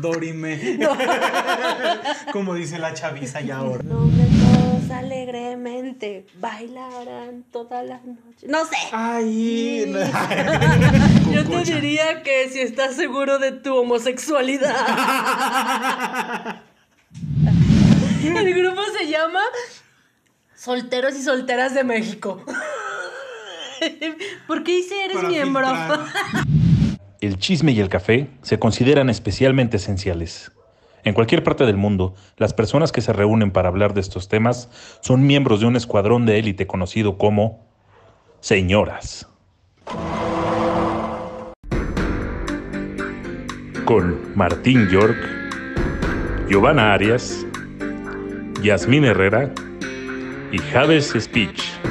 Dorime. Como dice la chaviza ya ahora. Donde todos alegremente bailarán toda la noche. No sé. Ay. Yo te diría que si estás seguro de tu homosexualidad. El grupo se llama Solteros y Solteras de México. ¿Por qué dice eres Para miembro? El chisme y el café se consideran especialmente esenciales. En cualquier parte del mundo, las personas que se reúnen para hablar de estos temas son miembros de un escuadrón de élite conocido como señoras. Con Martín York, Giovanna Arias, Yasmín Herrera y Javes Speech.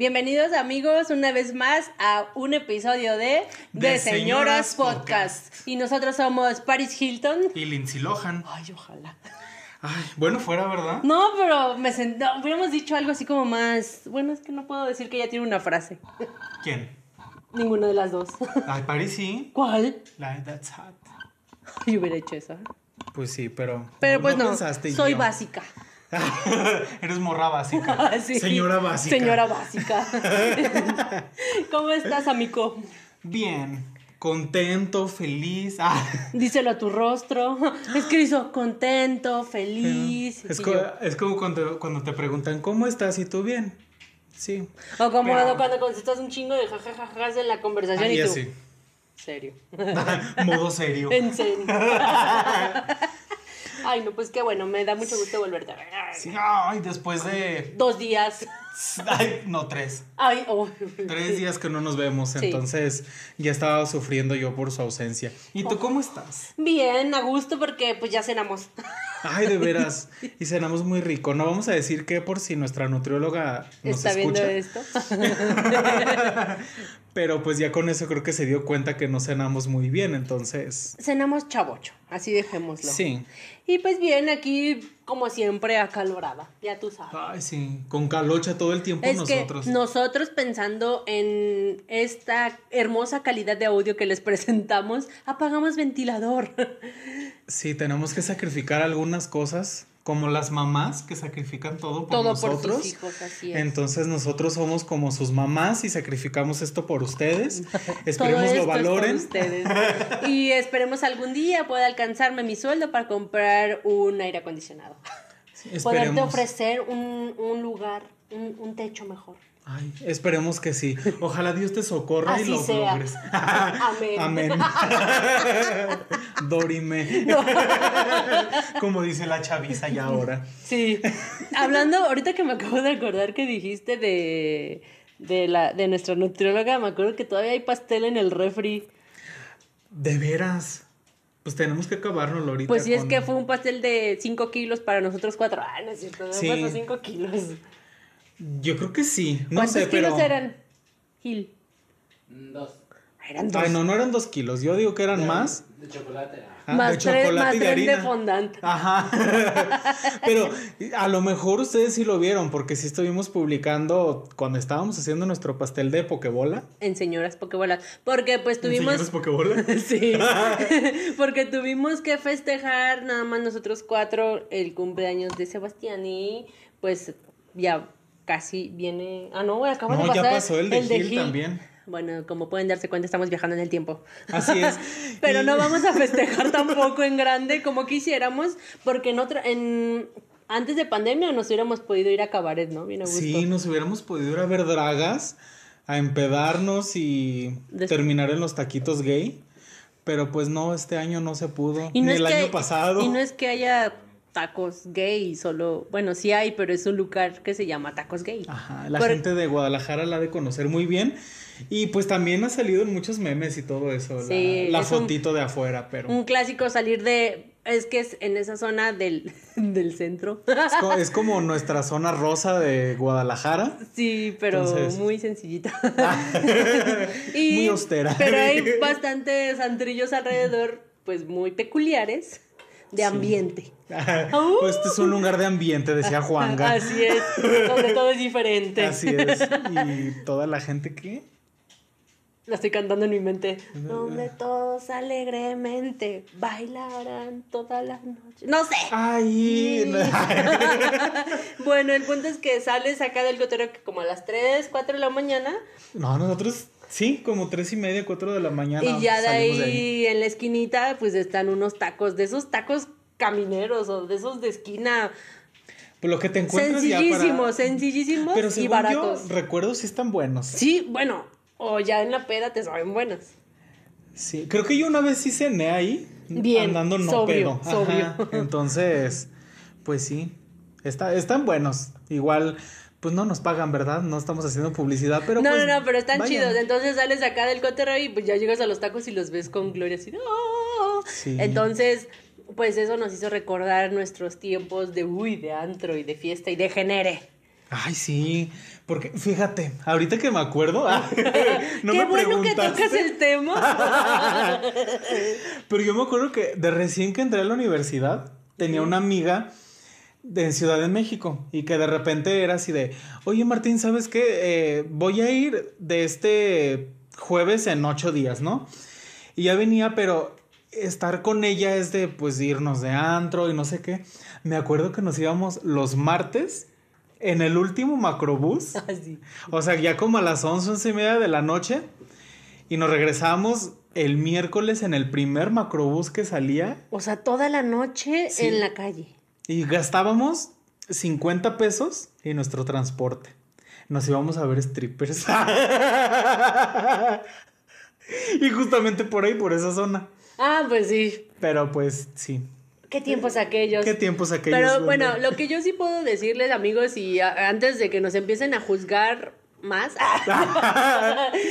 Bienvenidos amigos una vez más a un episodio de De De Señoras Señoras Podcast. Y nosotros somos Paris Hilton. Y Lindsay Lohan. Ay, ojalá. Ay, bueno, fuera, ¿verdad? No, pero me sent... no, hubiéramos dicho algo así como más. Bueno, es que no puedo decir que ella tiene una frase. ¿Quién? Ninguna de las dos. Ay, Paris sí. ¿Cuál? La That's Hot. Yo hubiera hecho eso. Pues sí, pero. Pero pues no, soy yo. básica. Eres morra básica. Sí. Señora básica. Señora básica. ¿Cómo estás, amigo? Bien. Contento, feliz. Ah. Díselo a tu rostro. Es que hizo contento, feliz. Es, y co- yo- es como cuando, cuando te preguntan, ¿cómo estás? ¿Y tú bien? Sí. O como Pero- cuando contestas un chingo de jajajajas en la conversación Ay, y tú. así. Serio. Modo serio. En serio. Ay, no, pues qué bueno, me da mucho gusto volverte a ver. Sí, ay, después de. Dos días. Ay, no, tres. Ay, oh. Tres días que no nos vemos, Sí. entonces ya estaba sufriendo yo por su ausencia. ¿Y tú cómo estás? Bien, a gusto porque pues ya cenamos. Ay, de veras. Y cenamos muy rico. No vamos a decir que por si nuestra nutrióloga nos ¿Está viendo escucha. esto? Pero pues ya con eso creo que se dio cuenta que no cenamos muy bien, entonces. Cenamos chavocho, así dejémoslo. Sí. Y pues bien, aquí como siempre acalorada, ya tú sabes. Ay, sí. Con calocha todo el tiempo Es nosotros. que nosotros pensando en esta hermosa calidad de audio que les presentamos, apagamos ventilador. Sí, tenemos que sacrificar algunas cosas, como las mamás que sacrifican todo por Todo nosotros. por sus hijos, así es. Entonces nosotros somos como sus mamás y sacrificamos esto por ustedes. Todo Esperemos esto lo es por valoren. ustedes. Y esperemos algún día pueda alcanzarme mi sueldo para comprar un aire acondicionado. Poderte Esperemos. ofrecer un, un lugar, un, un techo mejor. Ay, esperemos que sí. Ojalá Dios te socorra y lo sea. logres. Amén. Amén. Dorime. Como dice la chaviza ya ahora. Sí. Hablando, ahorita que me acabo de acordar que dijiste de, de, la, de nuestra nutrióloga, me acuerdo que todavía hay pastel en el refri. De veras. Pues tenemos que acabárnoslo ahorita. Pues sí, es con- que fue un pastel de 5 kilos para nosotros cuatro. Ah, no es cierto, no Sí. pasó 5 kilos. Yo creo que sí. No ¿Cuántos sé, kilos pero. eran? Gil. Dos. Eran dos. Ay, no, no eran dos kilos. Yo digo que eran más. De chocolate. ah. Ah, más de tres, chocolate más y de tres de harina. fondant. Ajá. Pero a lo mejor ustedes sí lo vieron, porque sí estuvimos publicando cuando estábamos haciendo nuestro pastel de pokebola. En señoras pokebolas. Porque pues tuvimos. ¿Señores pokebola? Sí, porque tuvimos que festejar nada más nosotros cuatro el cumpleaños de Sebastián y pues ya casi viene... Ah, no, acaba de No, pasar ya pasó el de Gil también. Bueno, como pueden darse cuenta, estamos viajando en el tiempo. Así es. Pero Y- no vamos a festejar tampoco en grande como quisiéramos, porque en otra... En... Antes de pandemia nos hubiéramos podido ir a cabaret, ¿no? Bien a gusto. Sí, nos hubiéramos podido ir a ver dragas, a empedarnos y terminar en los taquitos gay. Pero pues no, este año no se pudo. Y no ni el que- año pasado. Y no es que haya tacos gay, solo, bueno, sí hay, pero es un lugar que se llama tacos gay. Ajá, la Por- gente de Guadalajara la ha de conocer muy bien. Y pues también ha salido en muchos memes y todo eso. la- Sí, la es un- fotito de afuera, pero. Un clásico salir de, es que es en esa zona del, del centro. Es co- es como nuestra zona rosa de Guadalajara. Sí, pero Entonces- muy sencillita. Muy austera. Pero hay bastantes antrillos alrededor, pues muy peculiares, de ambiente. Pues este es un lugar de ambiente, decía Juanga. Así es, donde todo es diferente. Así es. Y toda la gente que. La estoy cantando en mi mente. Donde todos alegremente bailarán toda la noche. No sé. Ay, bueno, el punto es que sales acá del cotero que como a las 3, 4 de la mañana. no, nosotros sí, como tres y media, cuatro de la mañana. y ya de ahí, en la esquinita, pues están unos tacos, de esos tacos camineros o de esos de esquina. Pues lo que te encuentras ya Sencillísimos, para... sencillísimos Pero y según baratos. yo, recuerdo si están buenos. Sí, bueno, o ya en la peda te saben buenos. Sí, creo que yo una vez sí cené ahí. Bien, Andando no sobrio, pedo. sobrio. Entonces, pues sí. Está, están buenos. Igual, pues no nos pagan, ¿verdad? No estamos haciendo publicidad, pero no, pues, no, no, pero están vayan. chidos. Entonces sales acá del cotero y pues ya llegas a los tacos y los ves con gloria así. ¡oh! Sí. Entonces, pues eso nos hizo recordar nuestros tiempos de uy, de antro y de fiesta y de genere. Ay, sí. Porque, fíjate, ahorita que me acuerdo, ah, no Qué me bueno que tocas el tema. Pero yo me acuerdo que de recién que entré a la universidad, tenía una amiga de Ciudad de México y que de repente era así de, oye Martín, ¿sabes qué? Eh, voy a ir de este jueves en ocho días, ¿no? Y ya venía, pero estar con ella es de, pues, irnos de antro y no sé qué. Me acuerdo que nos íbamos los martes en el último macrobús. Así. O sea, ya como a las once, once y media de la noche. Y nos regresamos el miércoles en el primer macrobús que salía. O sea, toda la noche Sí. en la calle. Y gastábamos 50 pesos en nuestro transporte. Nos íbamos a ver strippers. y justamente por ahí, por esa zona. Ah, pues sí. Pero pues sí. Qué tiempos aquellos. ¿Qué tiempos aquellos? Pero bueno, lo que yo sí puedo decirles, amigos, y a- antes de que nos empiecen a juzgar más.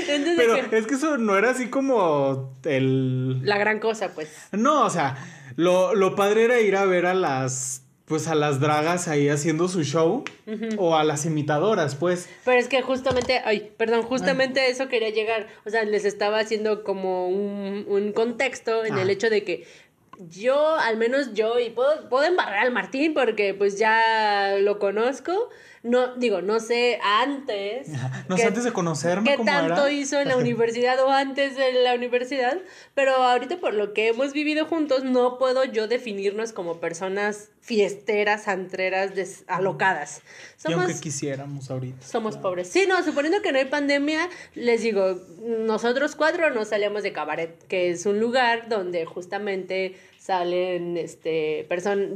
de Pero que- es que eso no era así como el... La gran cosa, pues. No, o sea, lo, lo padre era ir a ver a las, pues a las dragas ahí haciendo su show o a las imitadoras, pues. Pero es que justamente, ay, perdón, justamente eso quería llegar. O sea, les estaba haciendo como un, un contexto en Ah. el hecho de que yo, al menos yo, y puedo, puedo embarrar al Martín porque pues ya lo conozco. No, digo, no sé antes. No sé antes de conocerme qué cómo tanto era. hizo en la universidad o antes de la universidad, pero ahorita por lo que hemos vivido juntos no puedo yo definirnos como personas fiesteras, antreras, des- alocadas. Y Somos aunque quisiéramos ahorita. somos pobres. Sí, no, suponiendo que no hay pandemia, les digo, nosotros cuatro nos salíamos de cabaret, que es un lugar donde justamente salen este personas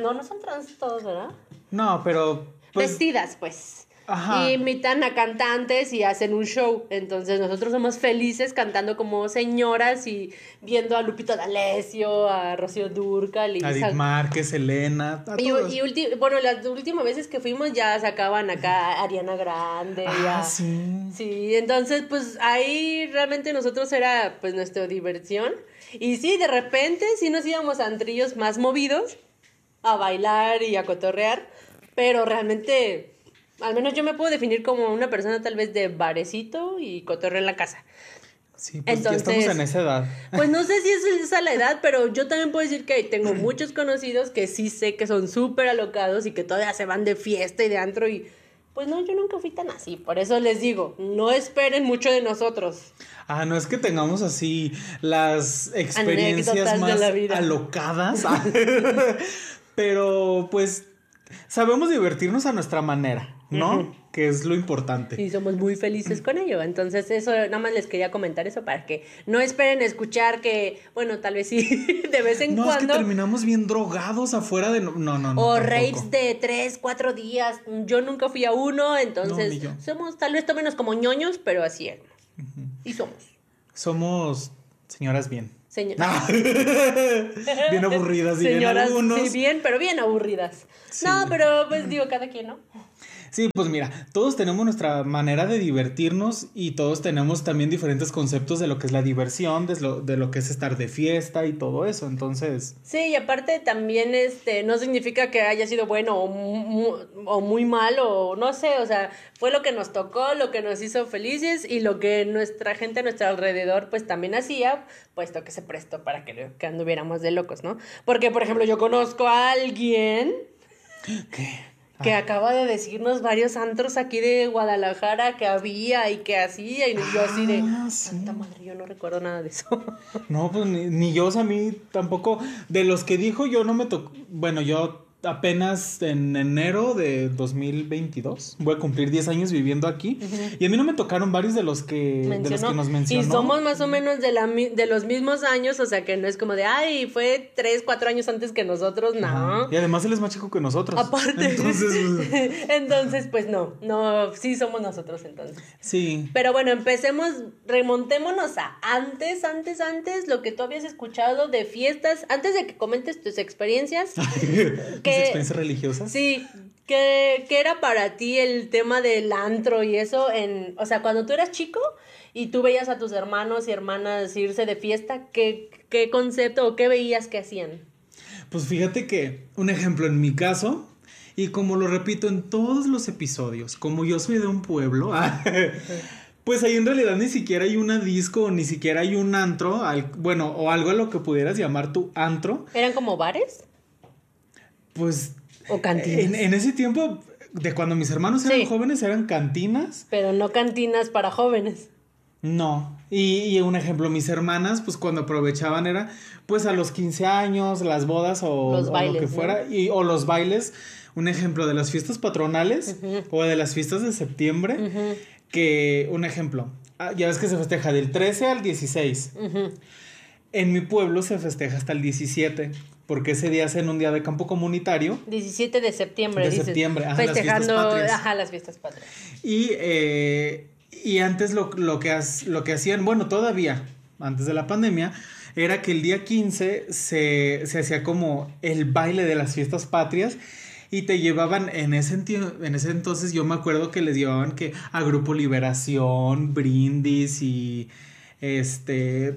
no no son trans todos, ¿verdad? No, pero pues, Vestidas, pues. Ajá. Y invitan a cantantes y hacen un show. Entonces nosotros somos felices cantando como señoras y viendo a Lupito D'Alessio, a Rocío Durcal y Edith sal- Márquez, Elena, a y, todos. y ulti- bueno, las últimas veces que fuimos ya sacaban acá a Ariana Grande. y ah, a- sí. Sí, entonces pues ahí realmente nosotros era pues nuestra diversión. Y sí, de repente sí nos íbamos a antrillos más movidos, a bailar y a cotorrear, pero realmente, al menos yo me puedo definir como una persona tal vez de barecito y cotorreo en la casa. Sí, pues Entonces- ya estamos en esa edad. Pues no sé si es esa la edad, pero yo también puedo decir que tengo muchos conocidos que sí sé que son súper alocados y que todavía se van de fiesta y de antro y pues no, yo nunca fui tan así. Por eso les digo, no esperen mucho de nosotros. Ah, no es que tengamos así las experiencias Anécdotas de más la vida. alocadas, pero pues sabemos divertirnos a nuestra manera, ¿no? Que es lo importante. Y somos muy felices con ello. Entonces, eso, nada más les quería comentar eso para que no esperen escuchar que, bueno, tal vez sí, de vez en no, es que cuando. terminamos bien drogados afuera de... No, no, no. o tampoco. raves de tres, cuatro días. Yo nunca fui a uno, entonces ni yo. somos tal vez menos como ñoños, pero así éramos. Y somos. Somos señoras bien. Señor- Ah, bien aburridas, Señoras, algunos. sí, bien, pero bien aburridas. No, pero pues digo, cada quien, ¿no? Sí, pues mira, todos tenemos nuestra manera de divertirnos y todos tenemos también diferentes conceptos de lo que es la diversión, de lo, de lo que es estar de fiesta y todo eso. Entonces, Sí, y aparte también este no significa que haya sido bueno o, mu- o muy malo, o no sé, o sea, fue lo que nos tocó, lo que nos hizo felices y lo que nuestra gente a nuestro alrededor pues también hacía, puesto que se prestó para que, que anduviéramos de locos, ¿no? Porque, por ejemplo, yo conozco a alguien ¿qué? Que Ah. acaba de decirnos varios antros aquí de Guadalajara que había y que hacía, y yo así de, Ah, sí. santa madre, yo no recuerdo nada de eso. No, pues ni, ni yo, o sea, a mí tampoco. De los que dijo, yo no me tocó. Bueno, yo apenas en enero de 2022 voy a cumplir 10 años viviendo aquí. Y a mí no me tocaron varios de los que, de los que nos mencionó. Y somos más o menos de, la, de los mismos años, o sea que no es como de, ay, fue tres, cuatro años antes que nosotros, no. Y además él es más chico que nosotros. Aparte. Entonces, pues, Entonces, pues no, no, sí somos nosotros entonces. sí. Pero bueno, empecemos, remontémonos a antes, antes, antes, lo que tú habías escuchado de fiestas, antes de que comentes tus experiencias. ¿Mis experiencias religiosas? Sí, ¿qué, qué era para ti el tema del antro y eso? En, o sea, cuando tú eras chico y tú veías a tus hermanos y hermanas irse de fiesta, ¿qué, qué concepto o qué veías que hacían? Pues fíjate que, un ejemplo en mi caso, y como lo repito en todos los episodios, como yo soy de un pueblo, pues ahí en realidad ni siquiera hay una disco, ni siquiera hay un antro, al- bueno, o algo a lo que pudieras llamar tu antro, ¿Eran como bares pues o cantinas? en, en ese tiempo, de cuando mis hermanos eran Sí. jóvenes, eran cantinas, Pero no cantinas para jóvenes. no. Y, y un ejemplo, mis hermanas, pues cuando aprovechaban era, pues a los 15 años, las bodas o, Los o bailes, lo que ¿no? fuera, y, o los bailes, un ejemplo de las fiestas patronales o de las fiestas de septiembre, que, un ejemplo, ah, ya ves que se festeja del 13 al 16. ujú. En mi pueblo se festeja hasta el 17, porque ese día hacen un día de campo comunitario 17 de septiembre, De dices. septiembre, ajá, las festejando, fiestas patrias. ajá, las fiestas patrias. Y, eh, y antes lo, lo, que has- lo que hacían, bueno, todavía, antes de la pandemia, era que el día 15 se, se hacía como el baile de las fiestas patrias. Y te llevaban en ese, en ese entonces, yo me acuerdo que les llevaban que a Grupo Liberación, Brindis y este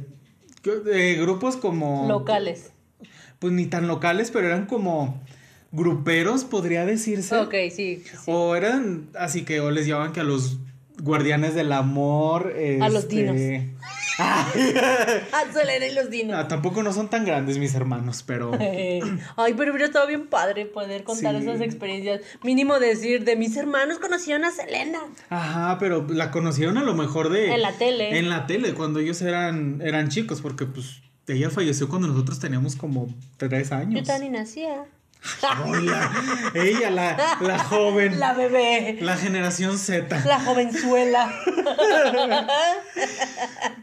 eh, grupos como Locales. Pues ni tan locales, pero eran como gruperos, podría decirse. Ok, sí. sí. O eran así que o les llamaban que a los guardianes del amor. A los este, dinos. Ah, Ah, Selena y los dinos. ah, tampoco no son tan grandes mis hermanos, pero. Ay, pero hubiera estado bien padre poder contar Sí. esas experiencias. Mínimo decir, de mis hermanos conocieron a Selena. Ajá, pero la conocieron a lo mejor de. En la tele. En la tele, cuando ellos eran, eran chicos, porque pues ella falleció cuando nosotros teníamos como tres años. Yo también nacía. Hola, ella, la, la joven. La bebé. La generación Z. La jovenzuela.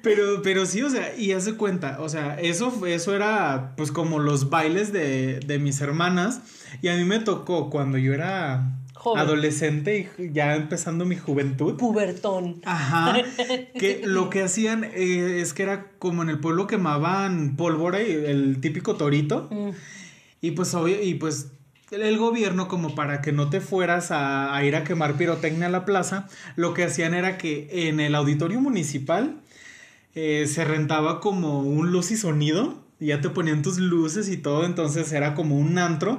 Pero, pero sí, o sea, y hace cuenta, o sea, eso, eso era pues como los bailes de, de mis hermanas. Y a mí me tocó cuando yo era Joven. adolescente y ya empezando mi juventud. Pubertón. Ajá. Que lo que hacían eh, es que era como en el pueblo quemaban pólvora y el típico torito. Mm. Y pues obvio, y pues el, gobierno, como para que no te fueras a, a ir a quemar pirotecnia a la plaza, lo que hacían era que en el auditorio municipal eh, se rentaba como un luz y sonido. Y ya te ponían tus luces y todo. Entonces era como un antro.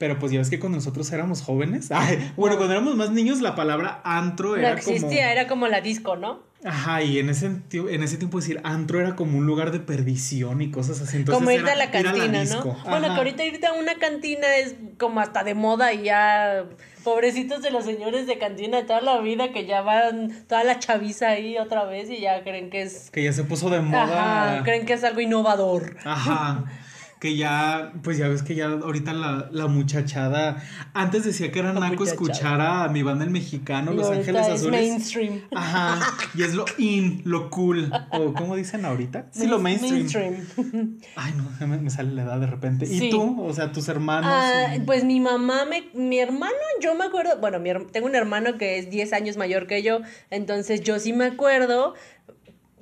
Pero pues ya ves que cuando nosotros éramos jóvenes. ay, bueno, cuando éramos más niños, la palabra antro No era existía, como. era como la disco, ¿no? Ajá, y en ese, en ese tiempo decir antro era como un lugar de perdición y cosas así. Entonces como irte era a la cantina, disco. ¿no? Bueno, que ahorita irte a una cantina es como hasta de moda y ya. Pobrecitos de los señores de cantina de toda la vida que ya van toda la chaviza ahí otra vez y ya creen que es. Que ya se puso de moda. Ajá, creen que es algo innovador. Ajá. Que ya, pues ya ves que ya ahorita la, la muchachada. Antes decía que era La naco muchachada. escuchar a mi banda el mexicano, Y Los Ángeles es Azules. mainstream. Ajá. Y es lo in, lo cool. O ¿cómo dicen ahorita? Sí, lo mainstream. Mainstream. Ay, no, me, me sale la edad de repente. ¿Y tú? O sea, tus hermanos. Ah, y- pues mi mamá, me, mi hermano, yo me acuerdo, bueno, mi tengo un hermano que es 10 años mayor que yo, entonces yo sí me acuerdo,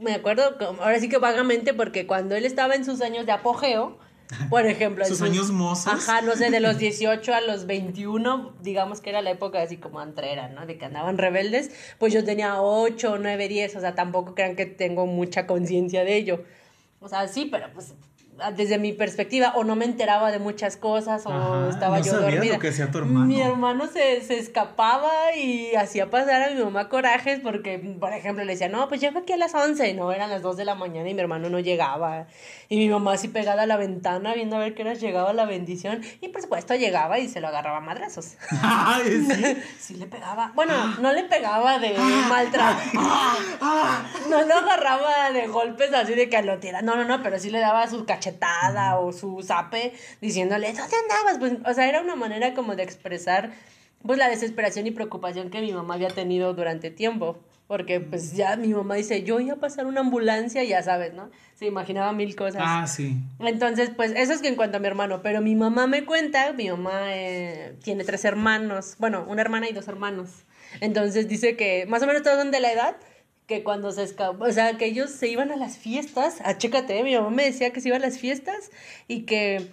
me acuerdo, como- ahora sí que vagamente, porque cuando él estaba en sus años de apogeo, por ejemplo, en Sus años mozos. Ajá, no sé, de los 18 a los 21, digamos que era la época así como antrera, ¿no? De que andaban rebeldes, pues yo tenía 8, 9, 10, o sea, tampoco crean que tengo mucha conciencia de ello. O sea, sí, pero pues desde mi perspectiva, o no me enteraba de muchas cosas, o Ajá, estaba no yo dormida. lo que hacía tu hermano. Mi hermano se, se escapaba y hacía pasar a mi mamá corajes porque, por ejemplo, le decía, no, pues llego aquí a las 11, no, eran las 2 de la mañana y mi hermano no llegaba. Y mi mamá así pegada a la ventana viendo a ver qué horas llegaba la bendición. Y por supuesto llegaba y se lo agarraba a madrazos. Sí. Sí le pegaba. Bueno, no le pegaba de maltrato. No lo agarraba de golpes así de que lo tira. No, no, no, pero sí le daba su cachetada o su zape diciéndole, ¿dónde andabas? Pues, o sea, era una manera como de expresar pues la desesperación y preocupación que mi mamá había tenido durante tiempo. Porque pues ya mi mamá dice, yo iba a pasar una ambulancia, ya sabes, ¿no? Se imaginaba mil cosas. Ah, sí. Entonces, pues eso es que en cuanto a mi hermano, pero mi mamá me cuenta, mi mamá eh, tiene tres hermanos, bueno, una hermana y dos hermanos. Entonces dice que más o menos todos son de la edad que cuando se escapó, o sea, que ellos se iban a las fiestas, a chécate, mi mamá me decía que se iba a las fiestas y que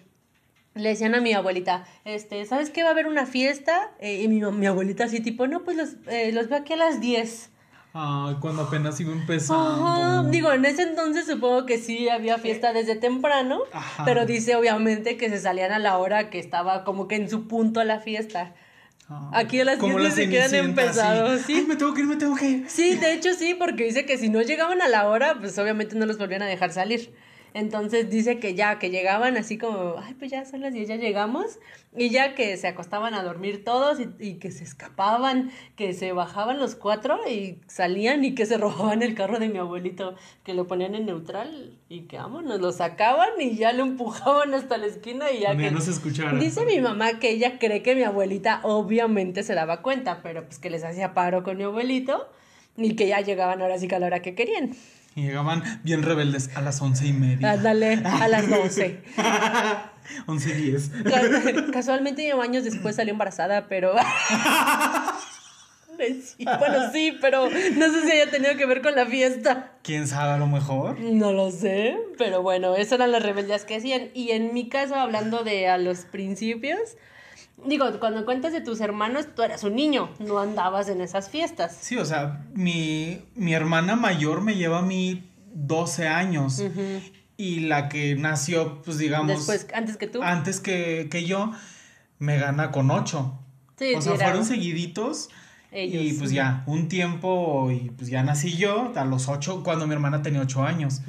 le decían a mi abuelita, este, ¿sabes qué va a haber una fiesta? Eh, y mi, mi abuelita así tipo, no, pues los, eh, los veo aquí a las 10. Ay, cuando apenas iba empezando. Ajá, digo, en ese entonces supongo que sí había fiesta desde temprano, Ajá. pero dice obviamente que se salían a la hora que estaba como que en su punto la fiesta. Aquí a las como 10 la ni siquiera han Cenicienta, empezado, así. sí. Ay, me tengo que ir, me tengo que ir. Sí, de hecho sí, porque dice que si no llegaban a la hora, pues obviamente no los volvían a dejar salir. Entonces dice que ya, que llegaban así como, ay, pues ya son las 10, ya llegamos. Y ya que se acostaban a dormir todos y, y que se escapaban, que se bajaban los cuatro y salían y que se robaban el carro de mi abuelito, que lo ponían en neutral y que vámonos, lo sacaban y ya lo empujaban hasta la esquina y ya Donde que... no se escuchara. Dice mi mamá que ella cree que mi abuelita obviamente se daba cuenta, pero pues que les hacía paro con mi abuelito y que ya llegaban ahora sí que a la hora que querían. Y llegaban bien rebeldes a las once y media. Ándale, a las 12. once y diez. Ca- Casualmente años después salió embarazada, pero... Sí, bueno, sí, pero no sé si haya tenido que ver con la fiesta. ¿Quién sabe a lo mejor? No lo sé, pero bueno, esas eran las rebeldías que hacían. Y en mi caso, hablando de a los principios, digo, cuando cuentas de tus hermanos, tú eras un niño, no andabas en esas fiestas. Sí, o sea, mi, mi hermana mayor me lleva a mí 12 años. Y la que nació, pues digamos, Después, antes que tú. antes que, que yo, me gana con 8. Sí, o sea, era- fueron seguiditos. Ellos. Y pues ya, un tiempo, y pues ya nací yo a los 8, cuando mi hermana tenía 8 años.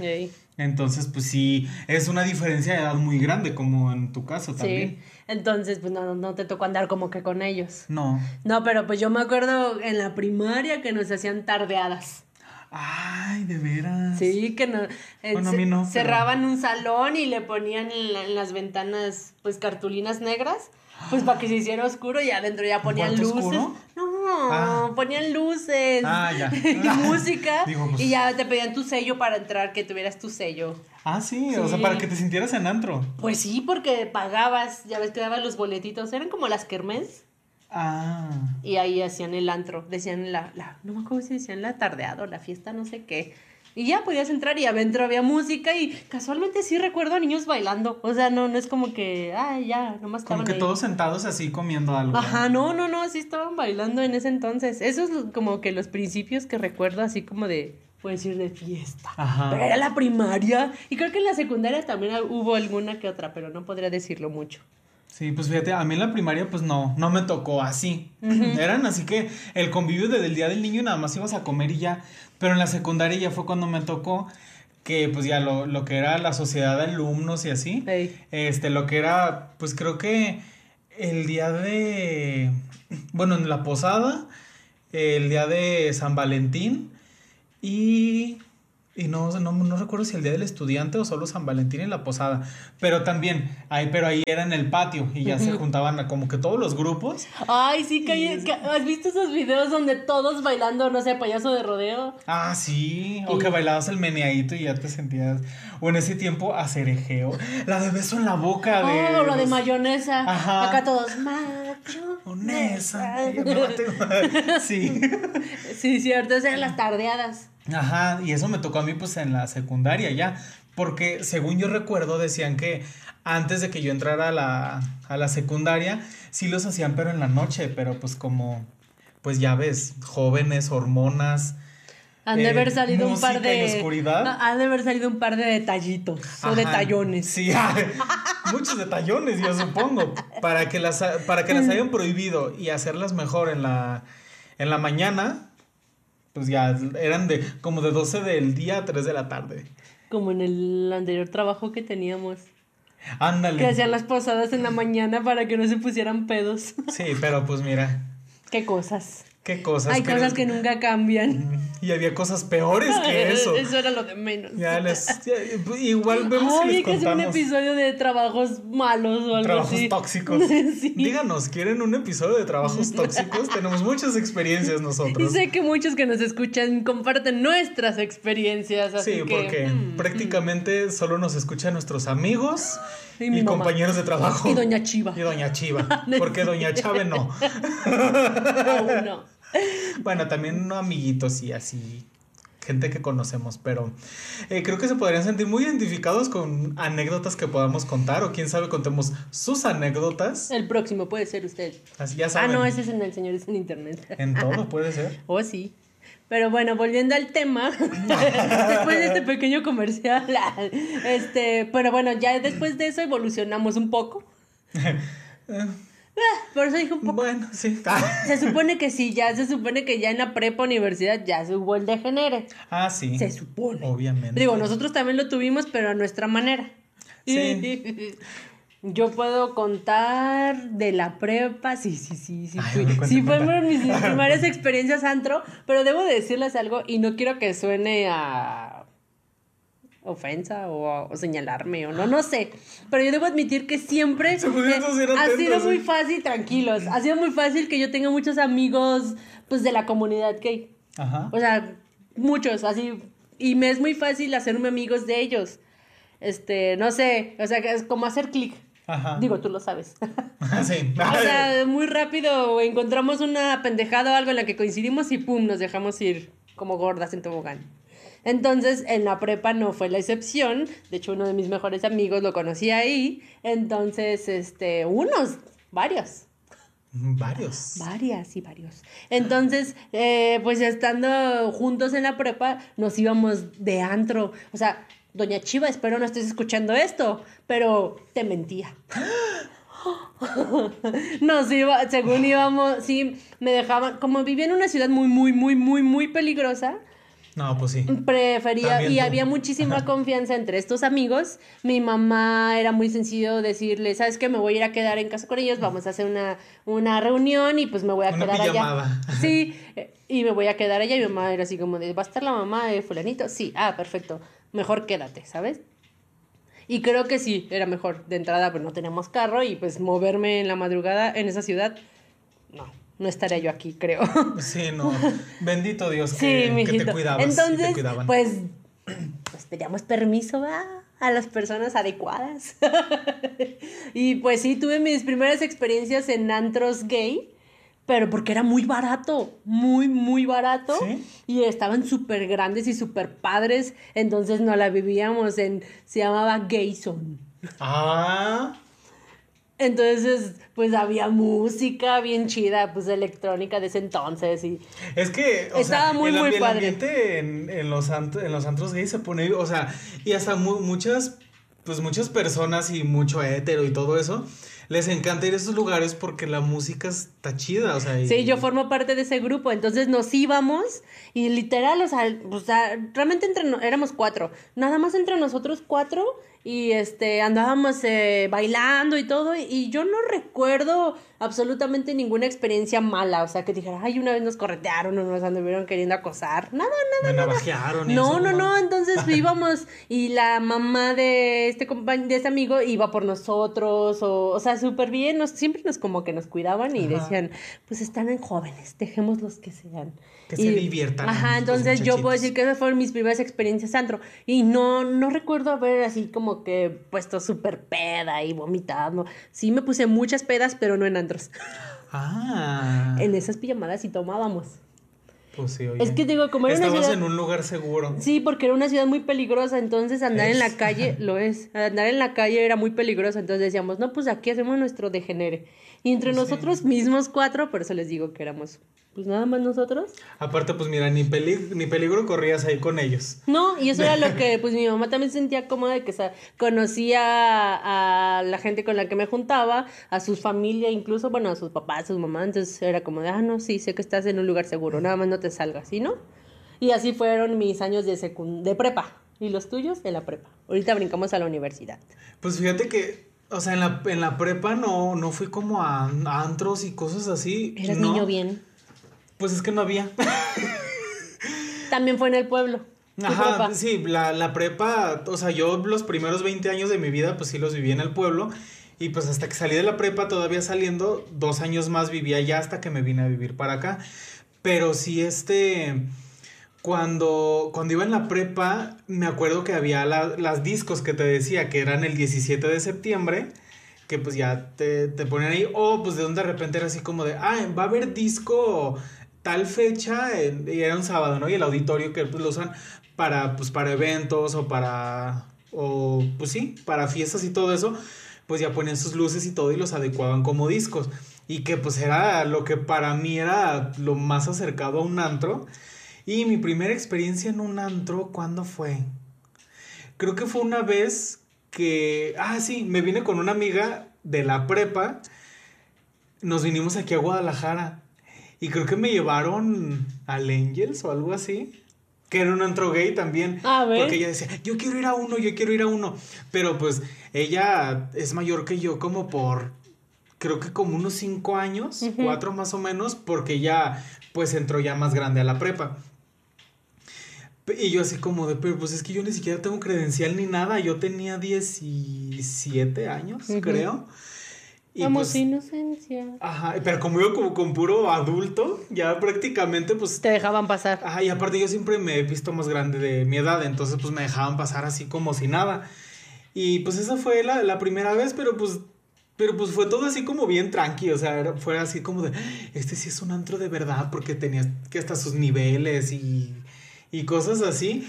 Entonces, pues sí, es una diferencia de edad muy grande, como en tu caso también. Sí, entonces pues no, no te tocó andar como que con ellos. No. No, pero pues yo me acuerdo en la primaria que nos hacían tardeadas. Ay, de veras. Sí, que no, eh, Bueno, a mí no, pero- cerraban un salón y le ponían en, la- en las ventanas pues cartulinas negras, pues para que se hiciera oscuro y adentro ya ponían luces. oscuro? No, Ah. ponían luces Ah, ya. y música Digo, pues- y ya te pedían tu sello para entrar, que tuvieras tu sello. Ah, sí, o sea, para que te sintieras en antro. Pues sí, porque pagabas, ya ves que daban los boletitos, eran como las kermés. Ah. Y ahí hacían el antro, decían la, la, no me acuerdo si decían la tardeada o la fiesta, no sé qué. Y ya podías entrar y adentro había música y casualmente sí recuerdo a niños bailando. O sea, no, no es como que, ay, ya, nomás Como estaban que ahí. todos sentados así comiendo algo. Ajá, no, no, no, sí estaban bailando en ese entonces. Eso es como que los principios que recuerdo así como de, puedo decir, de fiesta. Ajá. Pero era la primaria. Y creo que en la secundaria también hubo alguna que otra, pero no podría decirlo mucho. Sí, pues fíjate, a mí en la primaria pues no, no me tocó así. Eran así que el convivio desde el Día del Niño nada más ibas a comer y ya. Pero en la secundaria ya fue cuando me tocó que pues ya lo, lo que era la sociedad de alumnos y así. Este, lo que era, pues creo que el día de, bueno, en la posada, el día de San Valentín y, y no, no, no recuerdo si el día del estudiante o solo San Valentín y la posada, pero también, ahí, pero ahí era en el patio y ya se juntaban a como que todos los grupos. Ay, sí, que, ¿has visto esos videos donde todos bailando, no sé, payaso de rodeo? Ah, sí, o que bailabas el meneadito y ya te sentías, o en ese tiempo acerejeo, la de beso en la boca de... Oh, lo de los- mayonesa. Ajá. Acá todos, macho. Onesa. y aparte- Sí. Sí, cierto, esas eran las tardeadas. Ajá, y eso me tocó a mí pues en la secundaria ya, porque según yo recuerdo decían que antes de que yo entrara a la, a la secundaria, sí los hacían pero en la noche, pero pues como, pues ya ves, jóvenes, hormonas, Han de eh, haber salido un par de. No, han de haber salido un par de detallitos o detallones. Sí, muchos detallones, yo supongo. Para que las, para que las hayan prohibido y hacerlas mejor en la, en la mañana, pues ya eran de como de 12 del día a 3 de la tarde. Como en el anterior trabajo que teníamos. Ándale. Que hacían las posadas en la mañana para que no se pusieran pedos. Sí, pero pues mira, Qué cosas. Qué cosas. Hay cosas que nunca cambian. Y había cosas peores que eso. Eso era lo de menos. Ya les, ya, igual vemos si Ay, les hay que hacer un contamos. episodio de trabajos malos o algo Trabajos así. tóxicos. Sí. Díganos, ¿quieren un episodio de trabajos tóxicos? Tenemos muchas experiencias Y nosotros. sé que muchos que nos escuchan comparten nuestras experiencias, así Sí, que... porque mm, prácticamente solo nos escuchan nuestros amigos Y y, compañeros de trabajo. Y Doña Chiva. Y Doña Chiva. Es Porque Doña Chave no. Aún no. Bueno, también amiguitos y así. Gente que conocemos, pero eh, creo que se podrían sentir muy identificados con anécdotas que podamos contar, o quién sabe, contemos sus anécdotas. El próximo puede ser usted. Así ya Ah, saben. no, ese es en el señor, es en internet. En todo puede ser. Oh, sí. Pero bueno, volviendo al tema, después de este pequeño comercial, este, pero bueno, ya después de eso evolucionamos un poco. Por eso dije un poco. Bueno, sí. Se supone que sí, ya se supone que ya en la prepa universidad ya se hubo el degenere. Ah, sí. Se supone. Obviamente. Digo, nosotros también lo tuvimos, pero a nuestra manera. Sí. Yo puedo contar de la prepa, sí, sí, sí, sí. Ay, fui- sí, fueron mis primeras experiencias antro, pero debo de decirles algo y no quiero que suene a ofensa o, o señalarme o no, no sé. Pero yo debo admitir que siempre Se bien ha sido muy ¿eh? fácil, tranquilos, ha sido muy fácil que yo tenga muchos amigos pues de la comunidad gay. Ajá. O sea, muchos, así. Y me es muy fácil hacerme amigos de ellos. Este, no sé, o sea, es como hacer clic. Ajá. Digo, tú lo sabes. sí. o sea, muy rápido encontramos una pendejada o algo en la que coincidimos y pum, nos dejamos ir como gordas en tobogán. Entonces, en la prepa no fue la excepción. De hecho, uno de mis mejores amigos lo conocí ahí. Entonces, este, unos, varios. Varios. Varias y varios. Entonces, eh, pues estando juntos en la prepa, nos íbamos de antro. O sea, Doña Chiva, espero no estés escuchando esto, pero te mentía. Nos iba, según íbamos, sí, me dejaban, como vivía en una ciudad muy, muy, muy, muy, muy peligrosa, No, pues sí. prefería También y tú. había muchísima confianza entre estos amigos. Mi mamá era muy sencillo decirle, ¿sabes qué? Me voy a ir a quedar en casa con ellos, vamos a hacer una, una reunión y pues me voy a Una quedar pijamada. allá. Sí, y me voy a quedar allá y mi mamá era así como de, ¿va a estar la mamá de fulanito? Sí, ah, perfecto, mejor quédate, ¿sabes? Y creo que sí, era mejor de entrada, pues no teníamos carro y pues moverme en la madrugada en esa ciudad, no, no estaría yo aquí, creo. Sí, no. Bendito Dios que, Sí, que te cuidabas. Entonces, te cuidaban. pues, pues pedíamos permiso ¿va? a las personas adecuadas. y pues sí, tuve mis primeras experiencias en antros gay, pero porque era muy barato, muy, muy barato. ¿Sí? Y estaban súper grandes y súper padres, entonces no la vivíamos en, se llamaba Gayson. Ah, Entonces, pues había música bien chida, pues electrónica de ese entonces y... es que, o Estaba sea, muy, el, muy el padre. ambiente en, en los ant- en los antros gays se pone, o sea, y hasta mu- muchas, pues muchas personas y mucho hétero y todo eso, les encanta ir a esos lugares porque la música está chida, o sea. y- Sí, yo formo parte de ese grupo, entonces nos íbamos y literal, o sea, o sea, realmente entre éramos cuatro, nada más entre nosotros cuatro y este andábamos eh, bailando y todo y yo no recuerdo absolutamente ninguna experiencia mala, o sea, que dijera, ay, una vez nos corretearon o nos anduvieron queriendo acosar, nada, nada. Me y No, eso, no, no, entonces íbamos y la mamá de este de este amigo iba por nosotros, o, o sea, súper bien, nos, siempre nos como que nos cuidaban y Ajá. decían, pues están en jóvenes, dejémoslos que sean. Que se diviertan Ajá, entonces yo puedo decir que esas fueron mis primeras experiencias antro. Y no, no recuerdo haber así como que puesto súper peda y vomitando. Sí me puse muchas pedas, pero no en antros. Ah. En esas pijamadas sí tomábamos. Pues sí, oye. Es que digo, como era una Estabas ciudad- en un lugar seguro. Sí, porque era una ciudad muy peligrosa, entonces andar en la calle, lo es, andar en la calle era muy peligroso, entonces decíamos, no, pues aquí hacemos nuestro degenere. Y entre nosotros mismos cuatro, por eso les digo que éramos pues nada más nosotros. Aparte, pues mira, ni, peli- ni peligro corrías ahí con ellos. No, y eso era lo que pues mi mamá también sentía cómoda de que conocía a la gente con la que me juntaba, a su familia, incluso, bueno, a sus papás, a sus mamás, entonces era como de, ah, no, sí, sé que estás en un lugar seguro, nada más no te salgas, ¿sí, no? Y así fueron mis años de, secund de prepa. ¿Y los tuyos? En la prepa. Ahorita brincamos a la universidad. Pues fíjate que, o sea, en la, en la prepa no, no fui como a, a antros y cosas así. Eras no. niño bien. Pues es que no había. También fue en el pueblo. Ajá, prepa. sí, la, la prepa, o sea, yo los primeros 20 años de mi vida, pues sí los viví en el pueblo. Y pues hasta que salí de la prepa, todavía saliendo, dos años más vivía allá hasta que me vine a vivir para acá. Pero sí, este, cuando, cuando iba en la prepa, me acuerdo que había la- las discos que te decía, que eran el 17 de septiembre, que pues ya te, te ponían ahí, o pues de donde de repente era así como de, ah, va a haber disco tal fecha, y era un sábado, ¿no? Y el auditorio que pues lo usan para, pues para eventos o para, o pues sí, para fiestas y todo eso, pues ya ponían sus luces y todo y los adecuaban como discos. Y que pues era lo que para mí era lo más acercado a un antro. Y mi primera experiencia en un antro, ¿cuándo fue? Creo que fue una vez que, ah, sí, me vine con una amiga de la prepa. Nos vinimos aquí a Guadalajara. Y creo que me llevaron al Angels o algo así. Que era un antro gay también. A ver. Porque ella decía, yo quiero ir a uno, yo quiero ir a uno. Pero pues ella es mayor que yo como por, creo que como unos cinco años, cuatro más o menos, porque ella pues entró ya más grande a la prepa. Y yo así como de, pero pues es que yo ni siquiera tengo credencial ni nada. Yo tenía 17 años, creo. Y Vamos, pues, inocencia. Ajá, pero como yo como con puro adulto, ya prácticamente pues... Te dejaban pasar. Ajá, y aparte yo siempre me he visto más grande de mi edad, entonces pues me dejaban pasar así como si nada. Y pues esa fue la, la primera vez, pero pues... Pero pues fue todo así como bien tranqui, o sea, era- fue así como de, este sí es un antro de verdad, porque tenía que hasta sus niveles y, y cosas así.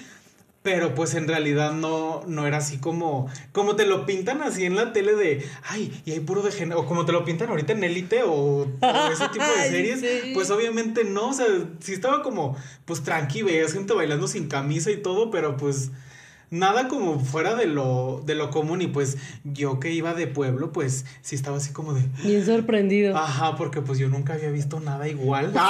Pero pues en realidad no, no era así como, como te lo pintan así en la tele de, ay, y hay puro de género, o como te lo pintan ahorita en Élite o, o ese tipo de series, sí. pues obviamente no, o sea, sí estaba como, pues tranqui, veías gente bailando sin camisa y todo, pero pues nada como fuera de lo, de lo común y pues yo que iba de pueblo, pues sí estaba así como de, Bien sorprendido. ajá, porque pues yo nunca había visto nada igual.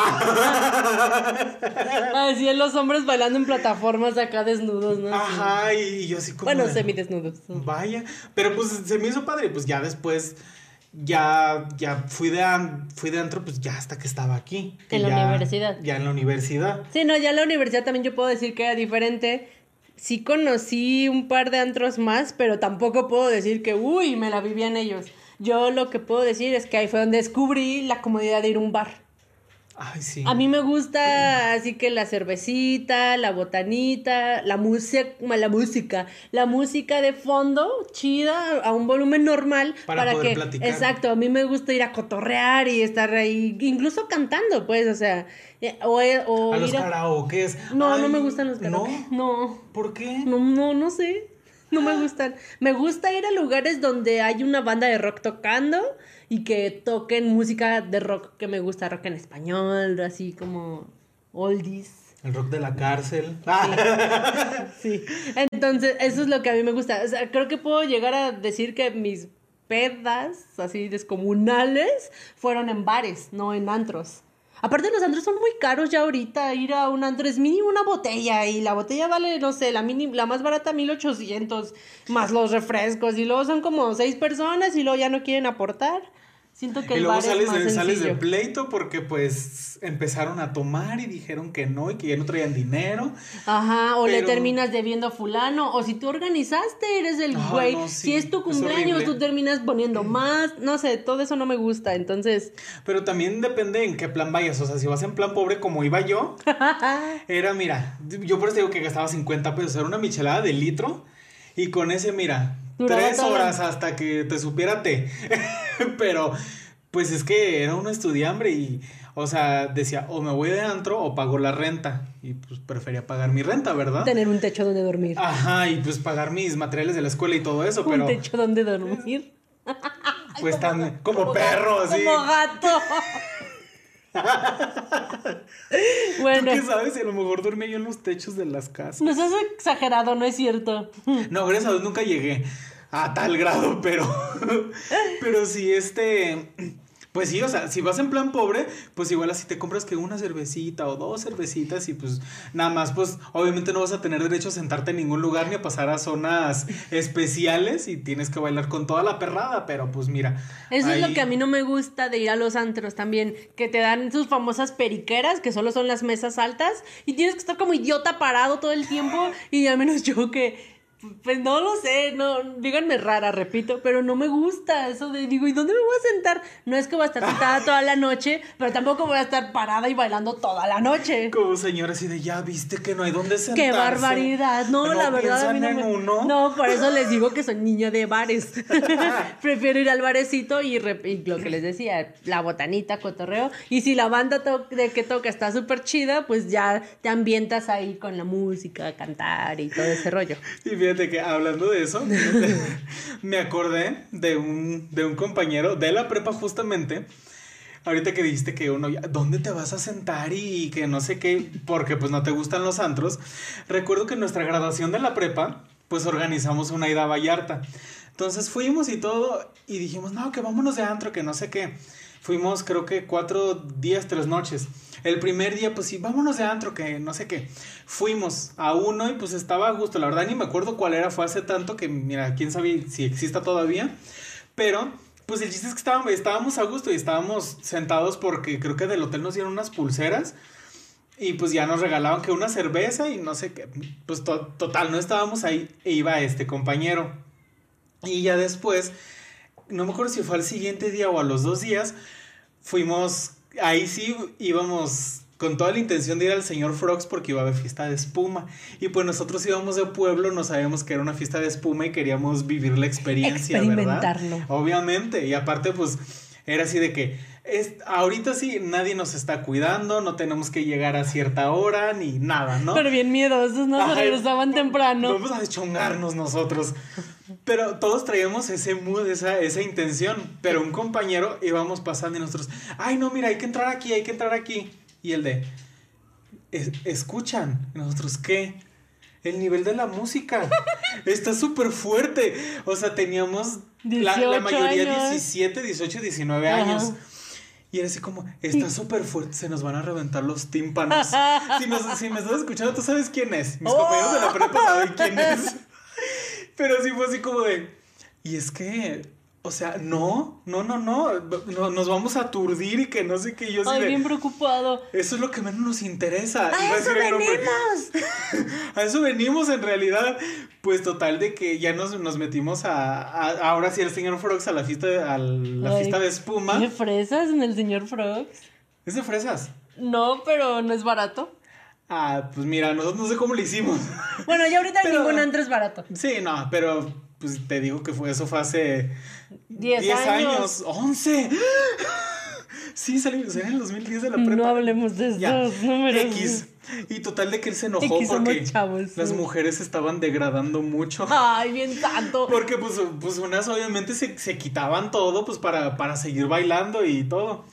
Así en los hombres bailando en plataformas acá desnudos, ¿no? Ajá, y, y yo así como... Bueno, de- semidesnudos. Vaya, pero pues se me hizo padre, pues ya después ya ya fui de fui de antro pues ya hasta que estaba aquí, que En la ya- universidad. Ya en la universidad. Sí, no, ya en la universidad también yo puedo decir que era diferente. Sí conocí un par de antros más, pero tampoco puedo decir que, uy, me la vivía en ellos. Yo lo que puedo decir es que ahí fue donde descubrí la comodidad de ir a un bar. Ay, sí. A mí me gusta así que la cervecita, la botanita, la música, la música, la música de fondo, chida, a un volumen normal. Para poder que, platicar. exacto, a mí me gusta ir a cotorrear y estar ahí, incluso cantando, pues, o sea, eh, o, o a los a- karaokes. No, Ay, no me gustan los karaoke. ¿No? No, ¿Por qué? no, no, no sé. No me gustan. Me gusta ir a lugares donde hay una banda de rock tocando y que toquen música de rock que me gusta, rock en español, así como oldies. El rock de la cárcel. Sí. Entonces, eso es lo que a mí me gusta. O sea, creo que puedo llegar a decir que mis pedas así descomunales fueron en bares, no en antros. Aparte los antros son muy caros ya ahorita, ir a un antro es mínimo una botella y la botella vale, no sé, la mínima, la más barata 1800 más los refrescos y luego son como seis personas y luego ya no quieren aportar. Siento que y el luego bar es sales más de, sales de pleito porque pues empezaron a tomar y dijeron que no y que ya no traían dinero. Ajá, o le terminas debiendo a fulano, o si tú organizaste, eres el güey. no, si es tu es cumpleaños, tú terminas poniendo más, no sé, todo eso no me gusta, entonces... Pero también depende en qué plan vayas. O sea, si vas en plan pobre como iba yo, era, mira, yo por eso digo que gastaba 50 pesos. Era una michelada de litro. Y con ese, mira, Duraba tres horas hasta que te supiera té. Pero, pues es que era un estudiambre y, o sea, decía, o me voy de antro o pago la renta. Y pues prefería pagar mi renta, ¿verdad? Tener un techo donde dormir. Ajá, y pues pagar mis materiales de la escuela y todo eso, un pero techo donde dormir. pues tan como perro, así. Como gato. Bueno, ¿Tú qué sabes? Y a lo mejor dormía yo en los techos de las casas. nos has exagerado, no es cierto. No, gracias a Dios nunca llegué a tal grado, pero. Pero sí, este. Pues sí, o sea, si vas en plan pobre, pues igual así te compras que una cervecita o dos cervecitas y pues nada más, pues obviamente no vas a tener derecho a sentarte en ningún lugar ni a pasar a zonas especiales y tienes que bailar con toda la perrada, pero pues mira. Eso es lo que a mí no me gusta de ir a los antros también, que te dan sus famosas periqueras, que solo son las mesas altas, y tienes que estar como idiota parado todo el tiempo, y al menos yo que, pues no lo sé, no, díganme rara, repito, pero no me gusta eso de, digo, ¿y dónde me voy a sentar? No es que voy a estar sentada toda la noche, pero tampoco voy a estar parada y bailando toda la noche. Como señora así de ya viste que no hay dónde sentarse. ¡Qué barbaridad! No, la verdad a mí no me... en uno. No, por eso les digo que soy niña de bares. Prefiero ir al barecito y, rep- y lo que les decía, la botanita, cotorreo. Y si la banda to- de que toca está súper chida, pues ya te ambientas ahí con la música, cantar y todo ese rollo. Y fíjate que hablando de eso, me acordé de un, de un compañero de la prepa justamente. Ahorita que dijiste que uno, ¿dónde te vas a sentar? Y que no sé qué, porque pues no te gustan los antros. Recuerdo que en nuestra graduación de la prepa, pues organizamos una ida a Vallarta. Entonces fuimos y todo, y dijimos, no, que vámonos de antro, que no sé qué. Fuimos creo que cuatro días, tres noches. El primer día, pues sí, vámonos de antro, que no sé qué. Fuimos a uno y pues estaba a gusto. La verdad ni me acuerdo cuál era, fue hace tanto que, mira, quién sabe si exista todavía. Pero, pues el chiste es que estábamos, estábamos a gusto y estábamos sentados porque creo que del hotel nos dieron unas pulseras. Y pues ya nos regalaban que una cerveza y no sé qué. Pues to- total, no estábamos ahí e iba este compañero. Y ya después, no me acuerdo si fue al siguiente día o a los dos días, fuimos, ahí sí íbamos con toda la intención de ir al señor Frogs porque iba a haber fiesta de espuma. Y pues nosotros íbamos de pueblo, no sabíamos que era una fiesta de espuma y queríamos vivir la experiencia, ¿verdad? Experimentarlo. Obviamente, y aparte pues era así de que es, ahorita sí nadie nos está cuidando, no tenemos que llegar a cierta hora ni nada, ¿no? Pero bien miedosos, ¿no? Se regresaban temprano. Vamos a deschongarnos nosotros. Pero todos traíamos ese mood, esa, esa intención. Pero un compañero íbamos pasando y nosotros, ay, no, mira, hay que entrar aquí, hay que entrar aquí. Y el de, "Es- escuchan. Y nosotros, ¿qué? El nivel de la música está súper fuerte. O sea, teníamos la, la 18 mayoría años. 17, 18, 19 Ajá. años. Y era así como, está súper fuerte, se nos van a reventar los tímpanos. si, nos- si me estás escuchando, tú sabes quién es. Mis compañeros de la prepa saben quién es. Pero sí fue así como de, y es que, o sea, no, no, no, no, no, nos vamos a aturdir y que no sé qué. Yo Ay, de, bien preocupado. eso es lo que menos nos interesa. ¡A eso venimos! A eso venimos en realidad. Pues total de que ya nos, nos metimos a, a- ahora sí el señor Frogs a la fiesta de, a la Ay, fiesta de espuma. ¿Qué fresas en el señor Frogs? ¿Es de fresas? No, pero no es barato. Ah, pues mira, nosotros no sé cómo lo hicimos. Bueno, ya ahorita Pero- ningún antro es barato. Sí, no, pero pues te digo que fue, eso fue hace 10 10 años. años. 11. Sí, salió salió en el 2010 de la prepa. No hablemos de Ya, esos números. X. Y total de que él se enojó X, porque chavos, las sí. mujeres estaban degradando mucho. Ay, bien tanto. Porque pues, pues unas obviamente se, se quitaban todo pues para, para seguir bailando y todo.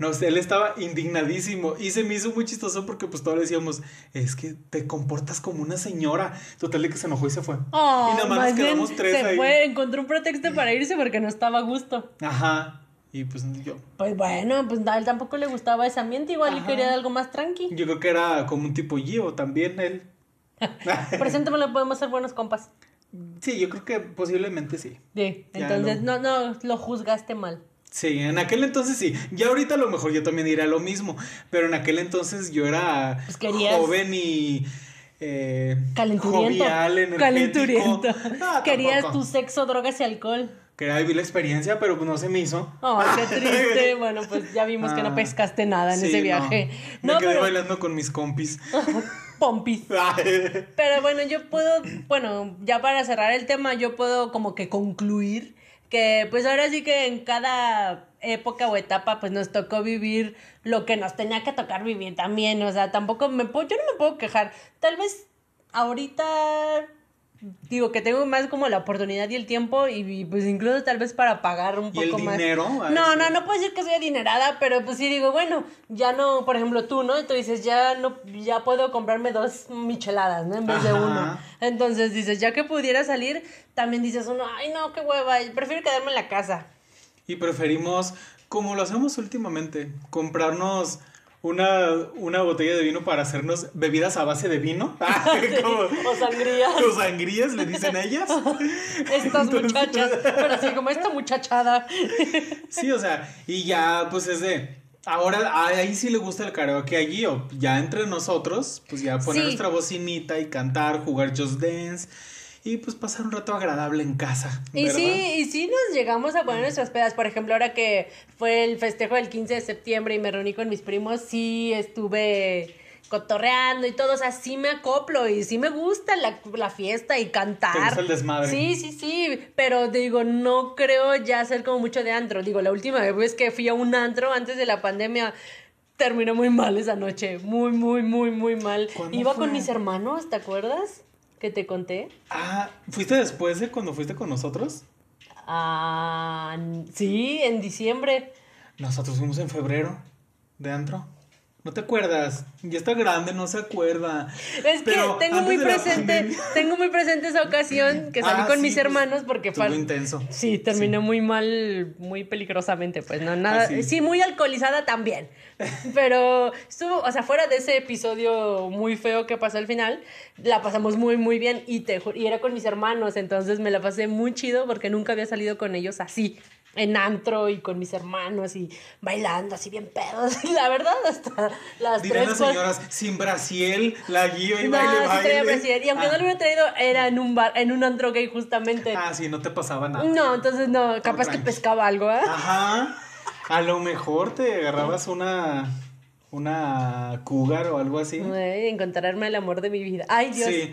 No él estaba indignadísimo y se me hizo muy chistoso porque pues todos le decíamos, es que te comportas como una señora. Total de que se enojó y se fue. Oh, y nada más más nos quedamos tres se ahí. fue, encontró un pretexto para irse porque no estaba a gusto. Ajá. Y pues yo, Pues bueno, pues a él tampoco le gustaba ese ambiente, igual y quería algo más tranqui. yo creo que era como un tipo Gio también él. Preséntamelo, podemos ser buenos compas. sí, yo creo que posiblemente sí. Sí, Ya entonces lo- no, no, lo juzgaste mal. Sí, en aquel entonces sí. Ya ahorita a lo mejor yo también diría lo mismo. Pero en aquel entonces yo era Pues joven y eh, Calenturiento. jovial, energético. No, Querías tu sexo, drogas y alcohol. Quería vivir la experiencia, pero pues no se me hizo. Ay, qué triste. Bueno, pues ya vimos que no Ah, pescaste nada en sí, ese no. viaje. Me No, quedé pero bailando con mis compis. pompis. Pero bueno, yo puedo, bueno, ya para cerrar el tema, yo puedo como que concluir que pues ahora sí que en cada época o etapa pues nos tocó vivir lo que nos tenía que tocar vivir también, o sea, tampoco me puedo, yo no me puedo quejar, tal vez ahorita digo que tengo más como la oportunidad y el tiempo y, y, pues incluso tal vez para pagar un ¿Y el poco más. dinero? A No, no, no puedo decir que soy adinerada, pero pues sí digo, bueno, ya no, por ejemplo, tú, ¿no? Y tú dices, ya no, ya puedo comprarme dos micheladas, ¿no? En vez de uno. Entonces dices, ya que pudiera salir, también dices uno, ay no, qué hueva, prefiero quedarme en la casa. Y preferimos, como lo hacemos últimamente, comprarnos una, una botella de vino para hacernos bebidas a base de vino. Como- O sangrías. o sangrías, le dicen ellas. Estas muchachas, pero así como esta muchachada. Sí, o sea, y ya, pues es de. Ahora, ahí sí le gusta el karaoke allí, o ya entre nosotros, pues ya poner Sí. nuestra bocinita y cantar, jugar Just Dance y pues pasar un rato agradable en casa. Y sí, y sí nos llegamos a poner nuestras pedas. Por ejemplo, ahora que fue el festejo del 15 de septiembre y me reuní con mis primos, sí estuve cotorreando y todo, o sea, sí me acoplo y sí me gusta la, la fiesta y cantar. ¿Te gusta el desmadre? Sí, sí, sí, pero digo, no creo ya ser como mucho de antro. Digo, la última vez que fui a un antro antes de la pandemia terminó muy mal esa noche, muy, muy, muy, muy mal. ¿Cuándo Iba fue? con mis hermanos, ¿te acuerdas? Que te conté. Ah, ¿fuiste después de cuando fuiste con nosotros? Ah, sí, en diciembre. Nosotros fuimos en febrero de antro. ¿No te acuerdas? Ya está grande, no se acuerda. Es que Pero tengo muy presente, tengo muy presente esa ocasión que salí Ah, con sí, mis pues, hermanos porque fue intenso. Sí, terminó muy mal, muy peligrosamente, pues no nada, Ah, sí. sí. muy alcoholizada también. Pero estuvo, o sea, fuera de ese episodio muy feo que pasó al final, la pasamos muy muy bien y te y era con mis hermanos, entonces me la pasé muy chido porque nunca había salido con ellos así. En antro y con mis hermanos y bailando así bien pedos. La verdad, hasta las Dirán tres las cuatro- señoras, sin Brasil, la guío y no, baile, sí baile. traía brasier. Y aunque Ah. no lo hubiera traído, era en un bar, en un antro gay justamente. Ah, sí, no te pasaba nada. no, entonces no, capaz que pescaba algo, ¿eh? Ajá. A lo mejor te agarrabas una. Una cougar o algo así. Ay, encontrarme el amor de mi vida. Ay, Dios. Sí.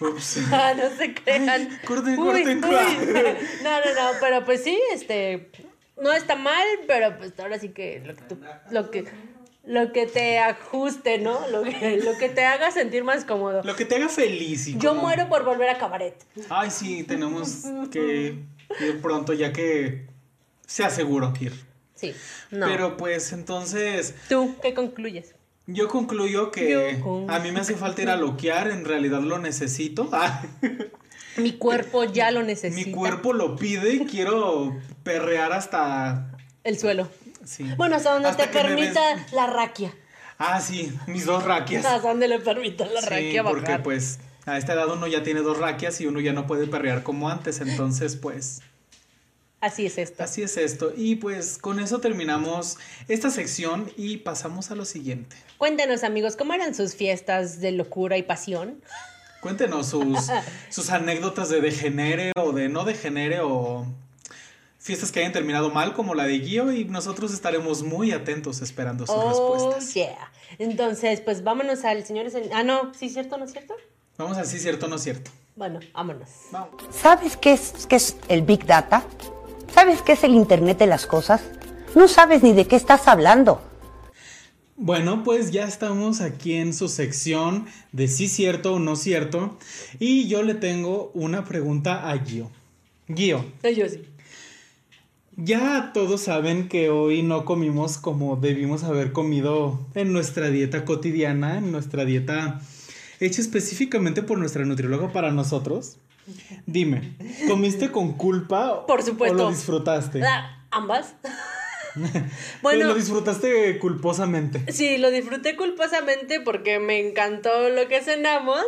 Ups. Ah, no se crean. corten, Uy, corten, uy. corten. No, no, no, pero pues sí, este, no está mal, pero pues ahora sí que lo que, tú- lo que, lo que te ajuste, ¿no? Lo que, lo que te haga sentir más cómodo. Lo que te haga feliz. y Yo como- muero por volver a cabaret. Ay, sí, tenemos que ir pronto ya que se aseguró ir. Sí, no. Pero pues entonces ¿Tú qué concluyes? Yo concluyo que Yo a mí me hace falta ir a loquear, en realidad lo necesito. Ah, Mi cuerpo ya lo necesita. mi cuerpo lo pide, quiero perrear hasta... El suelo. Sí. Bueno, hasta donde Hasta te permita la raquia. Ah, sí, mis dos raquias. Hasta donde le permita la Sí, raquia porque bajar. pues a esta edad uno ya tiene dos raquias y uno ya no puede perrear como antes, entonces pues Así es esto. así es esto. Y pues con eso terminamos esta sección y pasamos a lo siguiente. Cuéntanos, amigos, ¿cómo eran sus fiestas de locura y pasión? Cuéntenos sus, sus anécdotas de degenere o de no degenere o fiestas que hayan terminado mal como la de Guío y nosotros estaremos muy atentos esperando sus oh, respuestas. yeah. Entonces, pues vámonos al señor... Ah, no, ¿sí cierto, no es cierto? Vamos a sí cierto o no cierto. Bueno, vámonos. Vamos. ¿Sabes qué es, qué es el Big Data? ¿Sabes qué es el Internet de las Cosas? No sabes ni de qué estás hablando. Bueno, pues ya estamos aquí en su sección de sí cierto o no cierto y yo le tengo una pregunta a Guío. Guío, No, yo sí. ya todos saben que hoy no comimos como debimos haber comido en nuestra dieta cotidiana, en nuestra dieta hecha específicamente por nuestra nutrióloga para nosotros. Dime, ¿comiste con culpa Por supuesto. o lo disfrutaste? ¿Ambas? Bueno, lo disfrutaste culposamente. sí, lo disfruté culposamente porque me encantó lo que cenamos,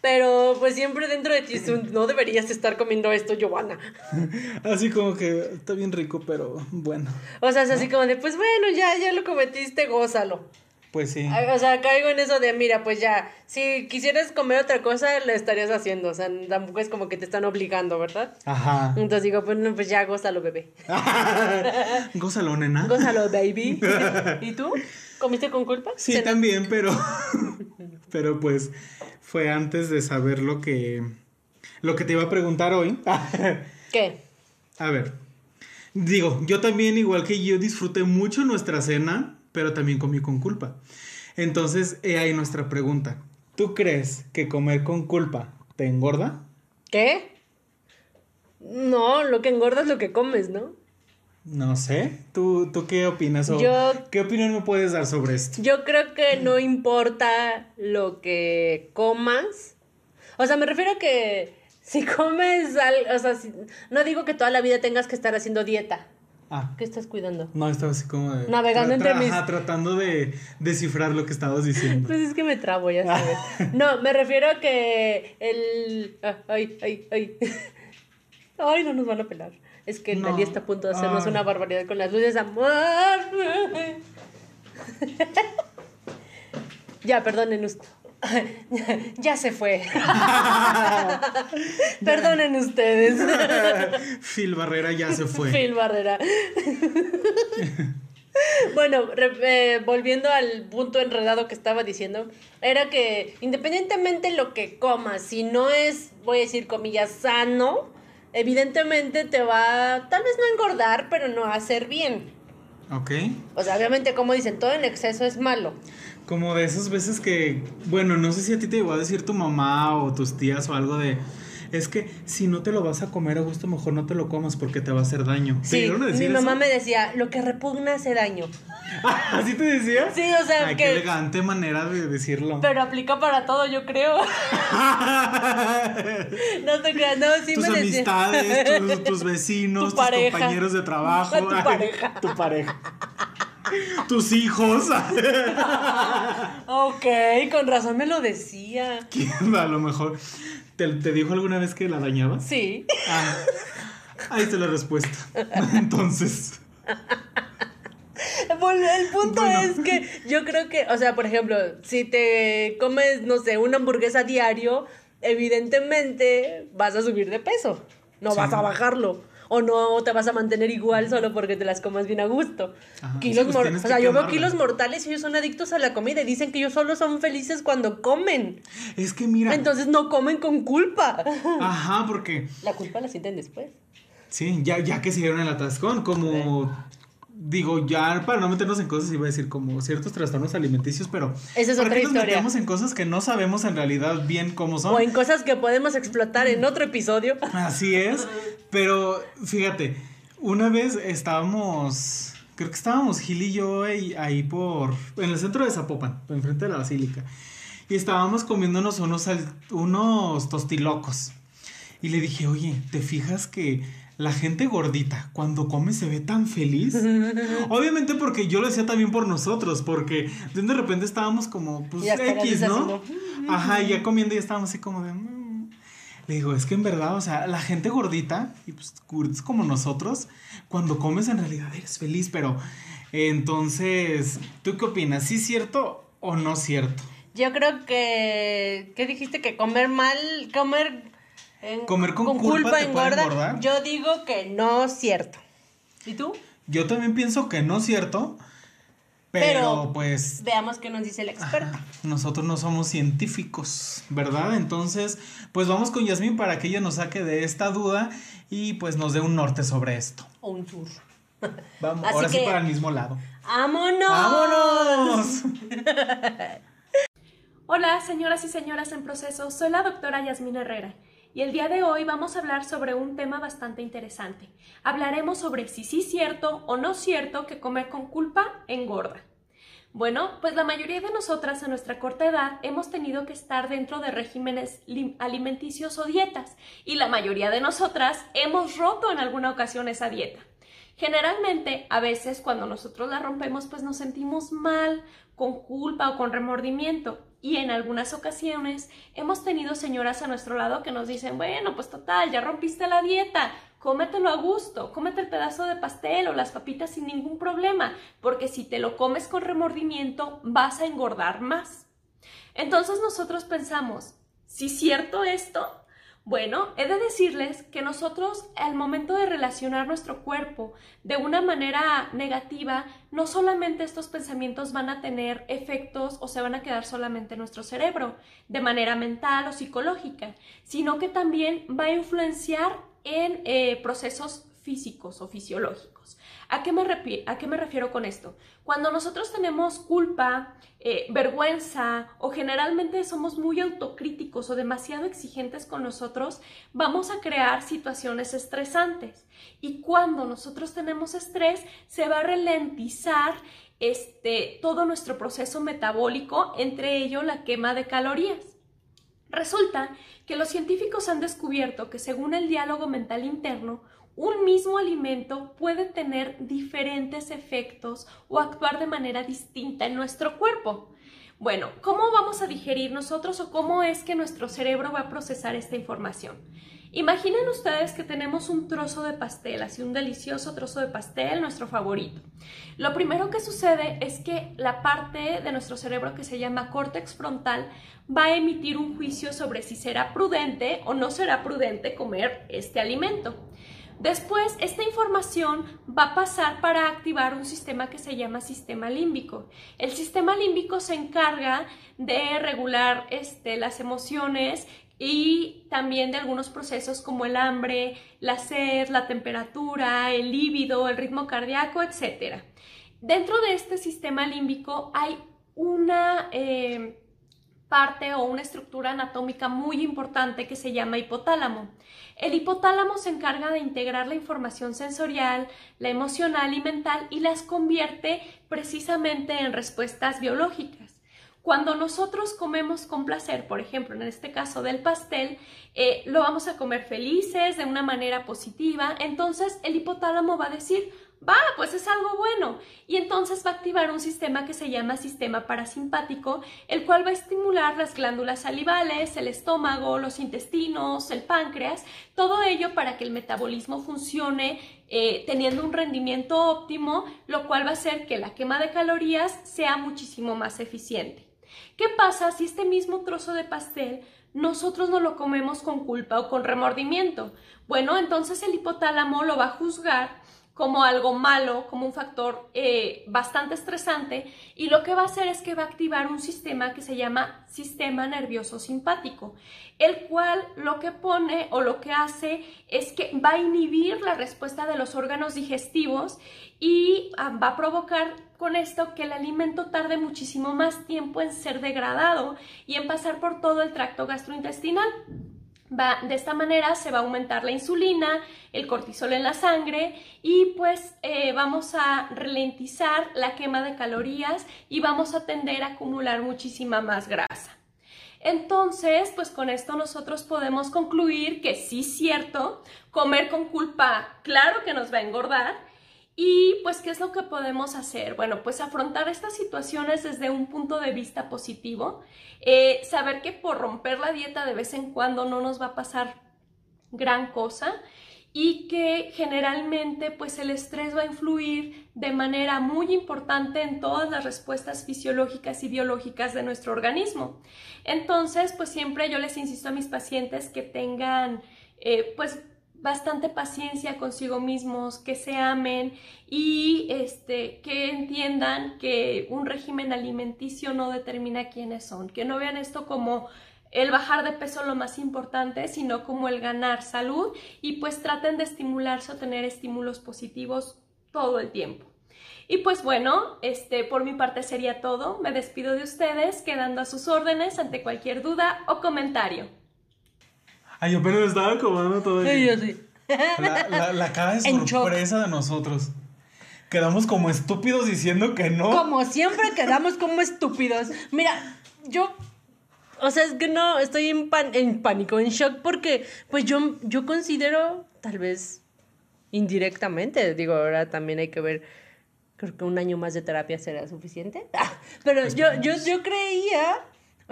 pero pues siempre dentro de ti no deberías estar comiendo esto, Giovanna. Así como que está bien rico, pero bueno, O sea, es así como de, pues bueno, ya, ya lo cometiste, gózalo. Pues sí. O sea, caigo en eso de, mira, pues ya, si quisieras comer otra cosa, lo estarías haciendo. O sea, tampoco es como que te están obligando, ¿verdad? Ajá. Entonces digo, pues no, pues ya, gózalo, bebé. Gózalo, nena. Gózalo, baby. ¿Y tú? ¿Comiste con culpa? Sí, también, pero. pero pues fue antes de saber lo que. Lo que te iba a preguntar hoy. ¿Qué? a ver. Digo, yo también, igual que yo, disfruté mucho nuestra cena, pero también comí con culpa. Entonces, he ahí nuestra pregunta. ¿Tú crees que comer con culpa te engorda. ¿Qué? No, lo que engorda es lo que comes, ¿no? No sé. ¿Tú, tú qué opinas? o Yo- ¿Qué opinión me puedes dar sobre esto? Yo creo que no importa lo que comas. O sea, me refiero a que si comes algo, o sea, si- no digo que toda la vida tengas que estar haciendo dieta. Ah. ¿Qué estás cuidando? No, estaba así como de... Navegando entre mis- ajá, tratando de descifrar lo que estabas diciendo. Pues es que me trabo, ya sabes. No, me refiero a que el... ah, Ay, ay, ay. Ay, no nos van a pelar. Es que No. Nadie está a punto de hacernos Ay. una barbaridad con las luces, amor. Ya, perdonen usted. Ya se fue. Perdonen ustedes. Phil Barrera ya se fue. Phil Barrera. bueno, eh, volviendo al punto enredado que estaba diciendo, era que independientemente lo que comas, si no es, voy a decir comillas, sano, evidentemente te va, tal vez no a engordar, pero no a hacer bien. Ok. O sea, obviamente, como dicen, todo en exceso es malo. Como de esas veces que, bueno, no sé si a ti te llegó a decir tu mamá o tus tías o algo de, es que si no te lo vas a comer a gusto, mejor no te lo comas porque te va a hacer daño. ¿Te Sí, a mi decir mamá eso? me decía, lo que repugna hace daño. ¿Así te decía? Sí, o sea, Ay, que- qué elegante manera de decirlo. Pero aplica para todo, yo creo. No te creas, no, sí tus me decía. amistades, tus, tus vecinos, Tu tus pareja. compañeros de trabajo. Tu pareja. tu pareja. Tus hijos. Ok, con razón me lo decía. ¿Quién a lo mejor te, te dijo alguna vez que la dañabas? Sí. Ah, ahí está la respuesta. Entonces, el punto Bueno. es que yo creo que, o sea, por ejemplo, si te comes, no sé, una hamburguesa diario, evidentemente vas a subir de peso. No Sí. vas a bajarlo. O no te vas a mantener igual solo porque te las comas bien a gusto. Ajá. Kilos pues o sea, yo veo kilos mortales y ellos son adictos a la comida y dicen que ellos solo son felices cuando comen. es que mira. Entonces no comen con culpa. Ajá, porque La culpa la sienten después. sí, ya, ya que se dieron el atascón, como digo, ya para no meternos en cosas, iba a decir como ciertos trastornos alimenticios, pero Esa es ¿para otra qué nos historia. metemos en cosas que no sabemos en realidad bien cómo son? O en cosas que podemos explotar en otro episodio. Así es, pero fíjate, una vez estábamos, creo que estábamos Gil y yo ahí, ahí por, en el centro de Zapopan, enfrente de la basílica, y estábamos comiéndonos unos, unos tostilocos. Y le dije, oye, ¿te fijas que la gente gordita cuando come se ve tan feliz? Obviamente porque yo lo decía también por nosotros, porque de repente estábamos como, pues, X, ¿no? haciendo, Ajá, y ya comiendo y estábamos así como de... "Mm". Le digo, es que en verdad, o sea, la gente gordita, y pues como nosotros, cuando comes en realidad eres feliz, pero entonces, ¿tú qué opinas? ¿Sí es cierto o no cierto? Yo creo que. ¿Qué dijiste? Que comer mal. Comer. En- Comer con culpa te puede engordar. Yo digo que no es cierto. ¿Y tú? Yo también pienso que no es cierto, pero, Pero- pues Veamos qué nos dice el experto. Ajá, Nosotros no somos científicos, ¿verdad? Entonces, pues vamos con Yasmín para que ella nos saque de esta duda y pues nos dé un norte sobre esto. O un tour. Vamos, Así ahora sí para el mismo lado. ¡Vámonos! ¡Vámonos! Hola, señoras y señoras en proceso, soy la doctora Yasmín Herrera y el día de hoy vamos a hablar sobre un tema bastante interesante. Hablaremos sobre si sí es cierto o no cierto que comer con culpa engorda. Bueno, pues la mayoría de nosotras a nuestra corta edad hemos tenido que estar dentro de regímenes lim- alimenticios o dietas y la mayoría de nosotras hemos roto en alguna ocasión esa dieta. Generalmente, a veces cuando nosotros la rompemos, pues nos sentimos mal, con culpa o con remordimiento. Y en algunas ocasiones hemos tenido señoras a nuestro lado que nos dicen, bueno, pues total, ya rompiste la dieta, cómetelo a gusto, cómete el pedazo de pastel o las papitas sin ningún problema, porque si te lo comes con remordimiento vas a engordar más. Entonces nosotros pensamos, ¿sí es cierto esto? Bueno, he de decirles que nosotros al momento de relacionar nuestro cuerpo de una manera negativa, no solamente estos pensamientos van a tener efectos o se van a quedar solamente en nuestro cerebro de manera mental o psicológica, sino que también va a influenciar en eh, procesos físicos o fisiológicos. ¿A qué me, refiero con esto? Cuando nosotros tenemos culpa, eh, vergüenza o generalmente somos muy autocríticos o demasiado exigentes con nosotros, vamos a crear situaciones estresantes. Y cuando nosotros tenemos estrés, se va a ralentizar este, todo nuestro proceso metabólico, entre ello la quema de calorías. Resulta que los científicos han descubierto que según el diálogo mental interno, un mismo alimento puede tener diferentes efectos o actuar de manera distinta en nuestro cuerpo. Bueno, ¿cómo vamos a digerir nosotros o cómo es que nuestro cerebro va a procesar esta información? Imaginen ustedes que tenemos un trozo de pastel, así un delicioso trozo de pastel, nuestro favorito. Lo primero que sucede es que la parte de nuestro cerebro que se llama córtex frontal va a emitir un juicio sobre si será prudente o no será prudente comer este alimento. Después, esta información va a pasar para activar un sistema que se llama sistema límbico. El sistema límbico se encarga de regular este, las emociones y también de algunos procesos como el hambre, la sed, la temperatura, el líbido, el ritmo cardíaco, etc. Dentro de este sistema límbico hay una eh, parte o una estructura anatómica muy importante que se llama hipotálamo. El hipotálamo se encarga de integrar la información sensorial, la emocional y mental y las convierte precisamente en respuestas biológicas. Cuando nosotros comemos con placer, por ejemplo, en este caso del pastel, eh, lo vamos a comer felices, de una manera positiva, entonces el hipotálamo va a decir, va, pues es algo bueno. Y entonces va a activar un sistema que se llama sistema parasimpático, el cual va a estimular las glándulas salivales, el estómago, los intestinos, el páncreas, todo ello para que el metabolismo funcione eh, teniendo un rendimiento óptimo, lo cual va a hacer que la quema de calorías sea muchísimo más eficiente. ¿Qué pasa si este mismo trozo de pastel nosotros no lo comemos con culpa o con remordimiento? Bueno, entonces el hipotálamo lo va a juzgar como algo malo, como un factor eh, bastante estresante y lo que va a hacer es que va a activar un sistema que se llama sistema nervioso simpático, el cual lo que pone o lo que hace es que va a inhibir la respuesta de los órganos digestivos y ah, va a provocar con esto que el alimento tarde muchísimo más tiempo en ser degradado y en pasar por todo el tracto gastrointestinal. De esta manera se va a aumentar la insulina, el cortisol en la sangre y pues eh, vamos a ralentizar la quema de calorías y vamos a tender a acumular muchísima más grasa. Entonces, pues con esto nosotros podemos concluir que sí es cierto, comer con culpa, claro que nos va a engordar. Y pues, ¿qué es lo que podemos hacer? Bueno, pues afrontar estas situaciones desde un punto de vista positivo, eh, saber que por romper la dieta de vez en cuando no nos va a pasar gran cosa y que generalmente pues el estrés va a influir de manera muy importante en todas las respuestas fisiológicas y biológicas de nuestro organismo. Entonces, pues siempre yo les insisto a mis pacientes que tengan eh, pues bastante paciencia consigo mismos, que se amen y este, que entiendan que un régimen alimenticio no determina quiénes son, que no vean esto como el bajar de peso lo más importante, sino como el ganar salud y pues traten de estimularse o tener estímulos positivos todo el tiempo. Y pues bueno, este por mi parte sería todo. Me despido de ustedes quedando a sus órdenes ante cualquier duda o comentario. Ay, yo apenas estaba acomodando todo. Sí, yo sí. La, la- la cara de En shock. sorpresa de nosotros. Quedamos como estúpidos diciendo que no. Como siempre quedamos como estúpidos. Mira, yo. O sea, es que no, estoy en, pan- en pánico, en shock, porque pues yo, yo considero, tal vez indirectamente, digo, ahora también hay que ver, creo que un año más de terapia será suficiente. Ah, pero yo, yo, yo creía,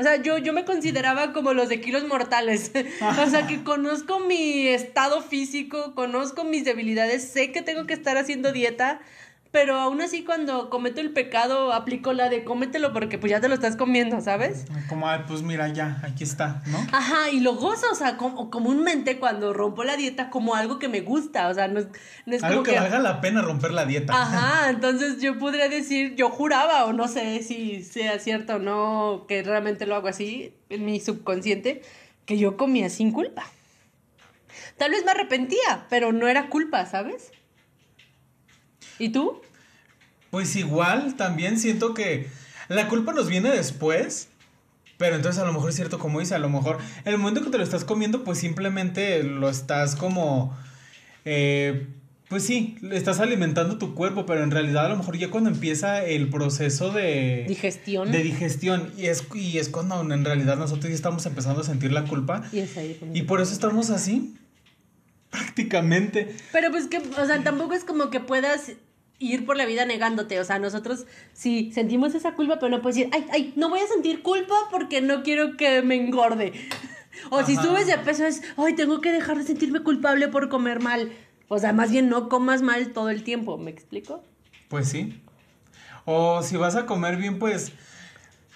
o sea, yo, yo me consideraba como los de kilos mortales. o sea, que conozco mi estado físico, conozco mis debilidades, sé que tengo que estar haciendo dieta, pero aún así cuando cometo el pecado aplico la de cómetelo porque pues ya te lo estás comiendo, ¿sabes? Como, ay, pues mira, ya, aquí está, ¿no? Ajá, y lo gozo, o sea, como, comúnmente cuando rompo la dieta como algo que me gusta, o sea, no es, no es Algo como que, valga la pena romper la dieta. Ajá, entonces yo podría decir, yo juraba, o no sé si sea cierto o no, que realmente lo hago así, en mi subconsciente, que yo comía sin culpa. Tal vez me arrepentía, pero no era culpa, ¿sabes? ¿Y tú? Pues igual, también siento que la culpa nos viene después. Pero entonces a lo mejor es cierto, como dice, a lo mejor el momento que te lo estás comiendo, pues simplemente lo estás como... eh, pues sí, estás alimentando tu cuerpo, pero en realidad a lo mejor ya cuando empieza el proceso de... Digestión. De digestión. Y es, y es cuando en realidad nosotros ya estamos empezando a sentir la culpa. Y es ahí Y por eso estamos así. Prácticamente. Pero pues que, o sea, tampoco es como que puedas ir por la vida negándote. O sea, nosotros sí sentimos esa culpa, pero no puedes decir, ay, ay, no voy a sentir culpa porque no quiero que me engorde. O si subes de peso es, ay, tengo que dejar de sentirme culpable por comer mal. O sea, más bien no comas mal todo el tiempo, ¿me explico? Pues sí. O si vas a comer bien, pues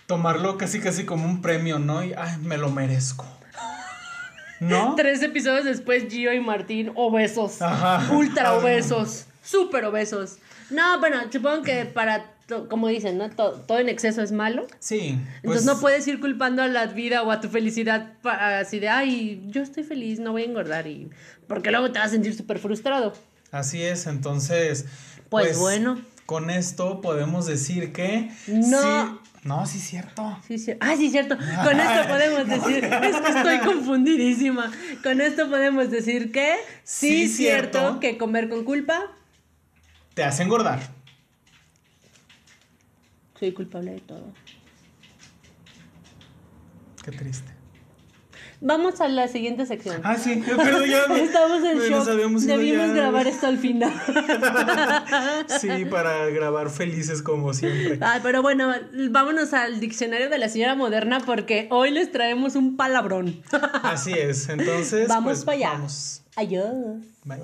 tomarlo casi casi como un premio, ¿no? Y, ay, me lo merezco. ¿No? Tres episodios después, Gio y Martín, obesos. Ajá. Ultra obesos. Súper obesos. No, bueno, supongo que para, como dicen, ¿no? To- todo en exceso es malo. Sí. Entonces pues, no puedes ir culpando a la vida o a tu felicidad así de, ay, yo estoy feliz, no voy a engordar y... Porque luego te vas a sentir súper frustrado. Así es, entonces. Pues bueno. Con esto podemos decir que. No. sí- no, sí, es cierto. Sí, sí. Ah, sí, cierto. Con esto podemos decir, es que estoy confundidísima. Con esto podemos decir que sí, cierto, cierto. que comer con culpa, Te hace engordar. soy culpable de todo. Qué triste. Vamos a la siguiente sección. Ah, sí, pero ya. Estamos en nos shock. ido Debimos ya. grabar esto al final. Sí, para grabar felices como siempre. Ay, pero bueno, vámonos al diccionario de la señora moderna porque hoy les traemos un palabrón. Así es, entonces. Vamos pues, para allá. Vamos. Adiós. Bye.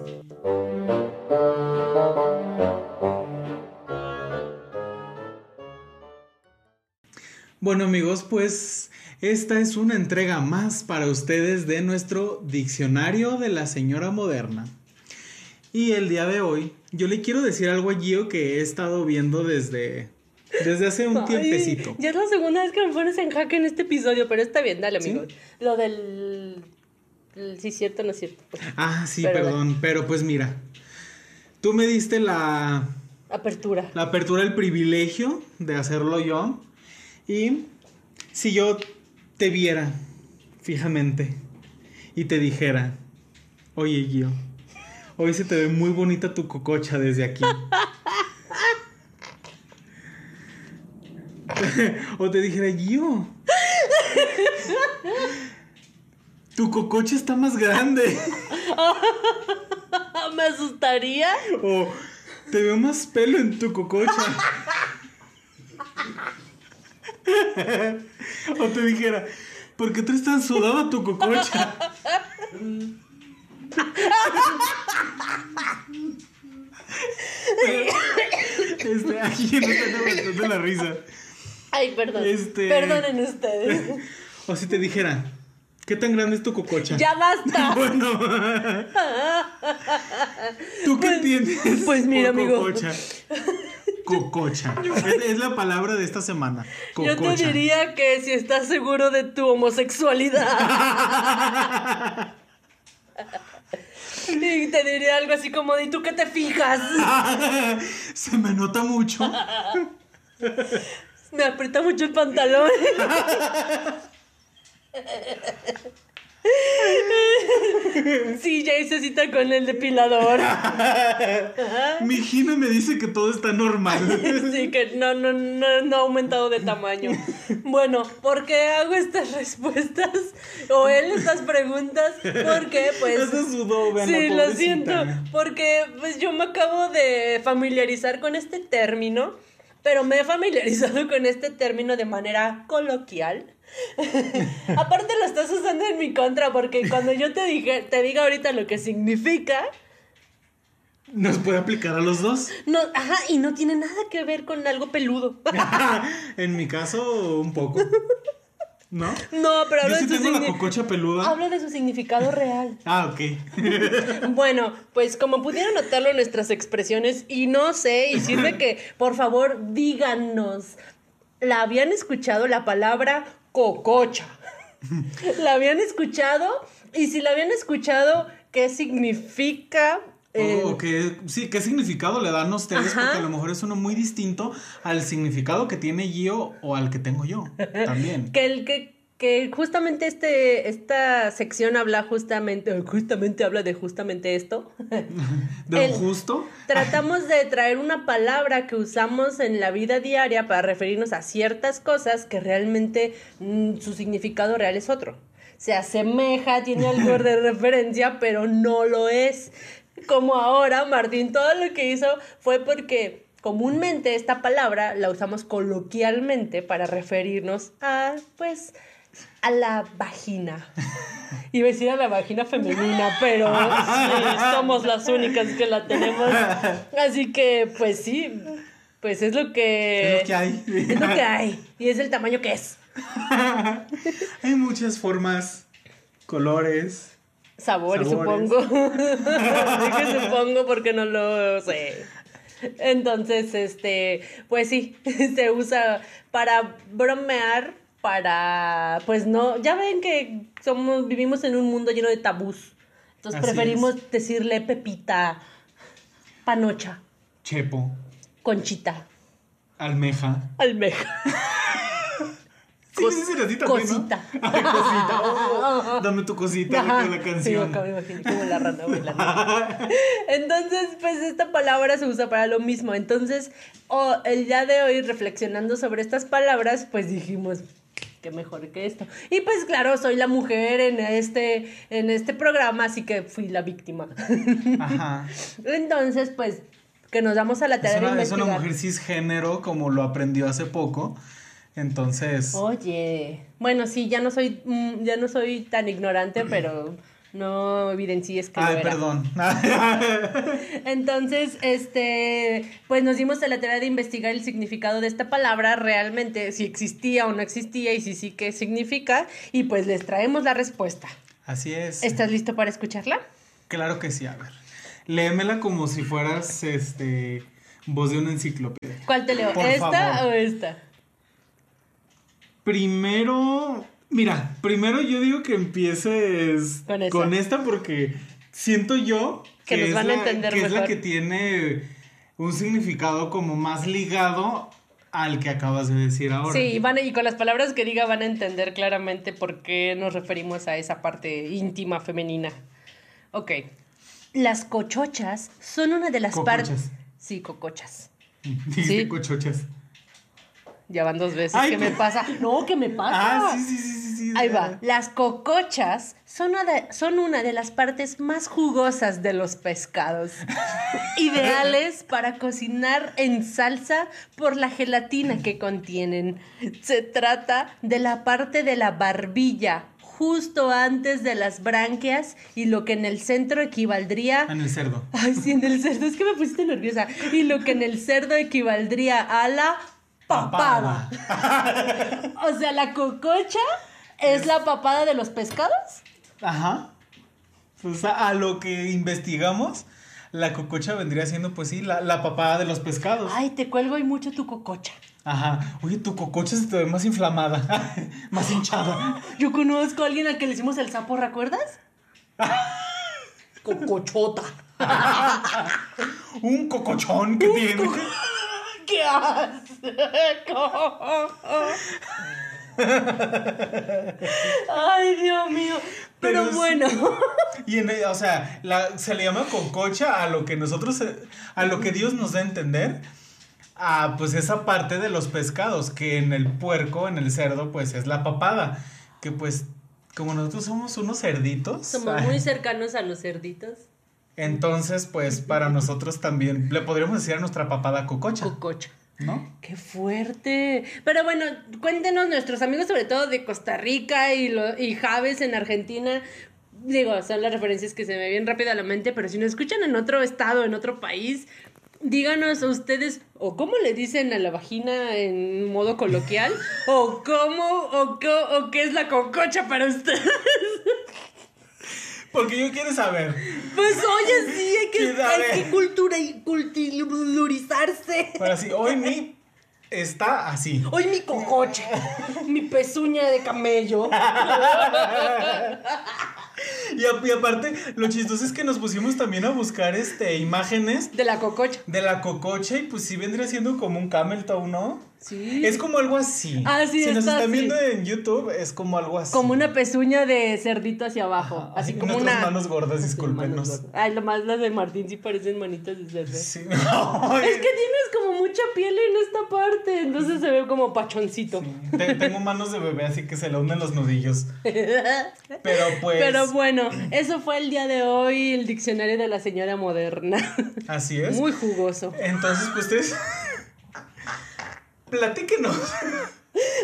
Bueno amigos, pues esta es una entrega más para ustedes de nuestro diccionario de la señora moderna. Y el día de hoy yo le quiero decir algo a Gio que he estado viendo desde, desde hace un Ay, tiempecito. ya es la segunda vez que me pones en jaque en este episodio, pero está bien, dale, ¿Sí? amigo. Lo del. Sí, cierto, no es cierto. Pues, Ah, sí, Pero perdón, pero pues mira, tú me diste la, Apertura. la apertura, el privilegio de hacerlo yo. Y si yo te viera fijamente y te dijera, oye Gio, hoy se te ve muy bonita tu cococha desde aquí. o te dijera, Gio, tu cococha está más grande. Me asustaría. O te veo más pelo en tu cococha. o te dijera, ¿por qué traes tan sudada tu cococha? este, aquí no está aguantando la risa. Ay, perdón. Este- Perdonen ustedes. O si te dijera, ¿qué tan grande es tu cococha? ya basta. Bueno, ¿tú qué entiendes? pues mira, por amigo. Cococha. Cococha. Es, es la palabra de esta semana. Yo Cococha. te diría que si estás seguro de tu homosexualidad. y te diría algo así como, ¿y tú qué te fijas? Se me nota mucho. Me aprieta mucho el pantalón. Sí, ya hice cita con el depilador. Mi Jime me dice que todo está normal. Sí, que no, no, no, no ha aumentado de tamaño. Bueno, ¿por qué hago estas respuestas? O él estas preguntas. Porque, pues. Hasta sudó, vean, Sí, lo siento. Porque, pues, yo me acabo de familiarizar con este término. Pero me he familiarizado con este término de manera coloquial. Aparte lo estás usando en mi contra porque cuando yo te dije, te diga ahorita lo que significa, ¿Nos puede aplicar a los dos? no, ajá, y no tiene nada que ver con algo peludo. en mi caso, un poco. ¿No? No, pero Yo hablo sí de su tengo la cococha peluda. Hablo de su significado real. Ah, ok. Bueno, pues como pudieron notarlo en nuestras expresiones, y no sé, y sirve que, por favor, díganos, ¿la habían escuchado la palabra cococha? ¿La habían escuchado? Y si la habían escuchado, qué significa. eh, O, o qué, sí, qué significado le dan a ustedes, Ajá. porque a lo mejor es uno muy distinto al significado que tiene Gio o al que tengo yo también. que el que, que justamente este, esta sección habla justamente, justamente habla de justamente esto. De el- lo justo. Tratamos de traer una palabra que usamos en la vida diaria para referirnos a ciertas cosas que realmente mm, su significado real es otro. Se asemeja, tiene algo de referencia, pero no lo es. Como ahora, Martín, todo lo que hizo fue porque comúnmente esta palabra la usamos coloquialmente para referirnos a, pues, a la vagina. Iba a decir a la vagina femenina, pero sí, somos las únicas que la tenemos. Así que, pues sí, pues es lo que... Es lo que hay. Es lo que hay. Y es el tamaño que es. Hay muchas formas, colores. Sabores, Sabores. supongo. Dije supongo porque no lo sé. Entonces, este, pues sí, se usa para bromear, para, pues no, ya ven que somos, vivimos en un mundo lleno de tabús. Entonces Así preferimos decirle Pepita, Panocha, Chepo, Conchita, almeja. Almeja. Sí, sí, sí, también, ¿no? Cosita. Ay, cosita. Oh, dame tu cosita con la Sí, canción. acá me imaginé como la rana bailando. Entonces, pues esta palabra se usa para lo mismo. Entonces, oh, el día de hoy, reflexionando sobre estas palabras, pues dijimos, qué mejor que esto. Y pues claro, soy la mujer en este, en este programa, así que fui la víctima. Ajá. Entonces, pues, que nos damos a la Es tarea de una, es una mujer cisgénero, como lo aprendió hace poco. Entonces. Oye, bueno, sí, ya no soy, mm, ya no soy tan ignorante, pero no evidencies que Ay, era. perdón. Entonces, este, pues nos dimos a la tarea de investigar el significado de esta palabra, realmente si existía o no existía y si sí qué significa, y pues les traemos la respuesta. Así es. ¿Estás listo para escucharla? Claro que sí, a ver. Léemela como si fueras este voz de una enciclopedia. ¿Cuál te leo? Por ¿Esta favor. o esta? Primero, mira, primero yo digo que empieces Con esta porque siento yo Que nos es van a la- entender que es la que tiene un significado como más ligado al que acabas de decir ahora. Sí, van a- y con las palabras que diga van a entender claramente por qué nos referimos a esa parte íntima femenina. Ok. Las cochochas son una de las partes... Sí, cocochas. Dijiste Sí. cochochas. Ya van dos veces. Ay, ¿Qué me pasa? No, ¿qué me pasa? Ah, sí, sí, sí, sí, sí. Ahí va. Las cocochas son una, de, son una de las partes más jugosas de los pescados. Ideales para cocinar en salsa por la gelatina que contienen. Se trata de la parte de la barbilla, justo antes de las branquias y lo que en el centro equivaldría En el cerdo. Ay, sí, en el cerdo. Es que me pusiste nerviosa. Y lo que en el cerdo equivaldría a la papada. O sea, la cococha es la papada de los pescados. Ajá. Pues a, a lo que investigamos, la cococha vendría siendo, pues sí, la, la papada de los pescados. Ay, te cuelgo y mucho tu cococha. Ajá. Oye, tu cococha se te ve más inflamada, más hinchada. Yo conozco a alguien al que le hicimos el sapo, ¿recuerdas? Cocochota. Un cocochón que tiene. ¡Qué asco! Ay, Dios mío. Pero, bueno. Y en, o sea, la- se le llama cococha a lo que nosotros, eh, a lo que Dios nos da a entender, a pues esa parte de los pescados, que en el puerco, en el cerdo, pues es la papada, que pues como nosotros somos unos cerditos, Somos muy cercanos a los cerditos. Entonces pues para nosotros también le podríamos decir a nuestra papada cococha, Cococha. ¿no? ¡Qué fuerte! Pero bueno, cuéntenos nuestros amigos, sobre todo de Costa Rica y, lo, y Javes en Argentina. Digo, son las referencias que se me vienen rápido a la mente, pero si nos escuchan en otro estado, en otro país, díganos a ustedes, o cómo le dicen a la vagina en modo coloquial, o cómo, o, o qué es la cococha para ustedes. Porque yo quiero saber, Pues oye, sí, hay que, Sí, hay que cultura y culturizarse. para así, hoy mi está así. Hoy mi cococha, mi pezuña de camello. Y, a- y aparte, lo chistoso es que nos pusimos también a buscar este imágenes De la cococha. de la cococha y pues sí vendría siendo como un camel toe, ¿no? Sí. Es como algo así. Ah, sí, Si nos está están así. viendo en YouTube, es como algo así. Como una pezuña de cerdito hacia abajo. Ajá, así como nuestras una. manos gordas, discúlpenos. gordas. Ay, lo más las de Martín sí parecen manitas de cerdo. Sí. Ay, Es que tienes como mucha piel en esta parte, entonces se ve como pachoncito. te- tengo manos de bebé, así que se le unen los nudillos. Pero pues. Pero bueno, eso fue el día de hoy, el diccionario de la señora moderna. Así es. Muy jugoso. Entonces, pues ustedes. Platíquenos.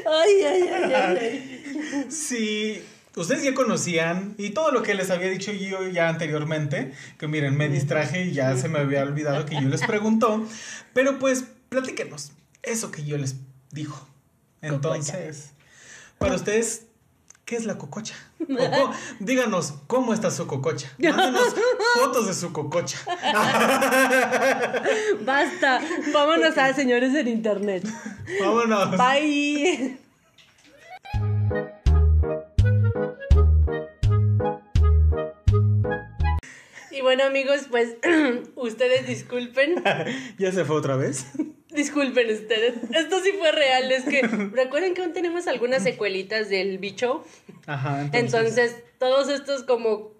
Ay, ay, ay, ay. Si ustedes ya conocían y todo lo que les había dicho yo ya anteriormente, que miren, me distraje y ya se me había olvidado que yo les preguntó, pero pues platíquenos eso que yo les dijo. Entonces, para ustedes, ¿qué es la cococha? Co- díganos, ¿cómo está su cococha? Mándenos fotos de su cococha. Basta. Vámonos a señores en internet. Vámonos. Bye. Y bueno amigos, pues ustedes disculpen, ¿Ya se fue otra vez? Disculpen ustedes, esto sí fue real, es que recuerden que aún tenemos algunas secuelitas del bicho, Ajá, entonces. entonces todos estos como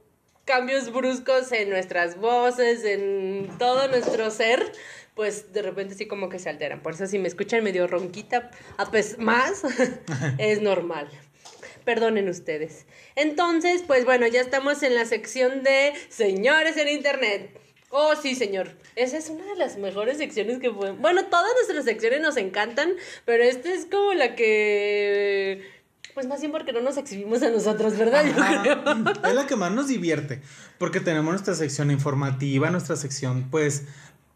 cambios bruscos en nuestras voces, en todo nuestro ser, pues de repente sí como que se alteran. Por eso si me escuchan medio ronquita, a pues más, es normal. Perdonen ustedes. Entonces, pues bueno, ya estamos en la sección de señores en internet. Oh, sí, señor. Esa es una de las mejores secciones que pueden. Bueno, todas nuestras secciones nos encantan, pero esta es como la que. Pues más bien porque no nos exhibimos a nosotros, ¿verdad? Yo creo. Ajá. Es la que más nos divierte, porque tenemos nuestra sección informativa, nuestra sección, pues,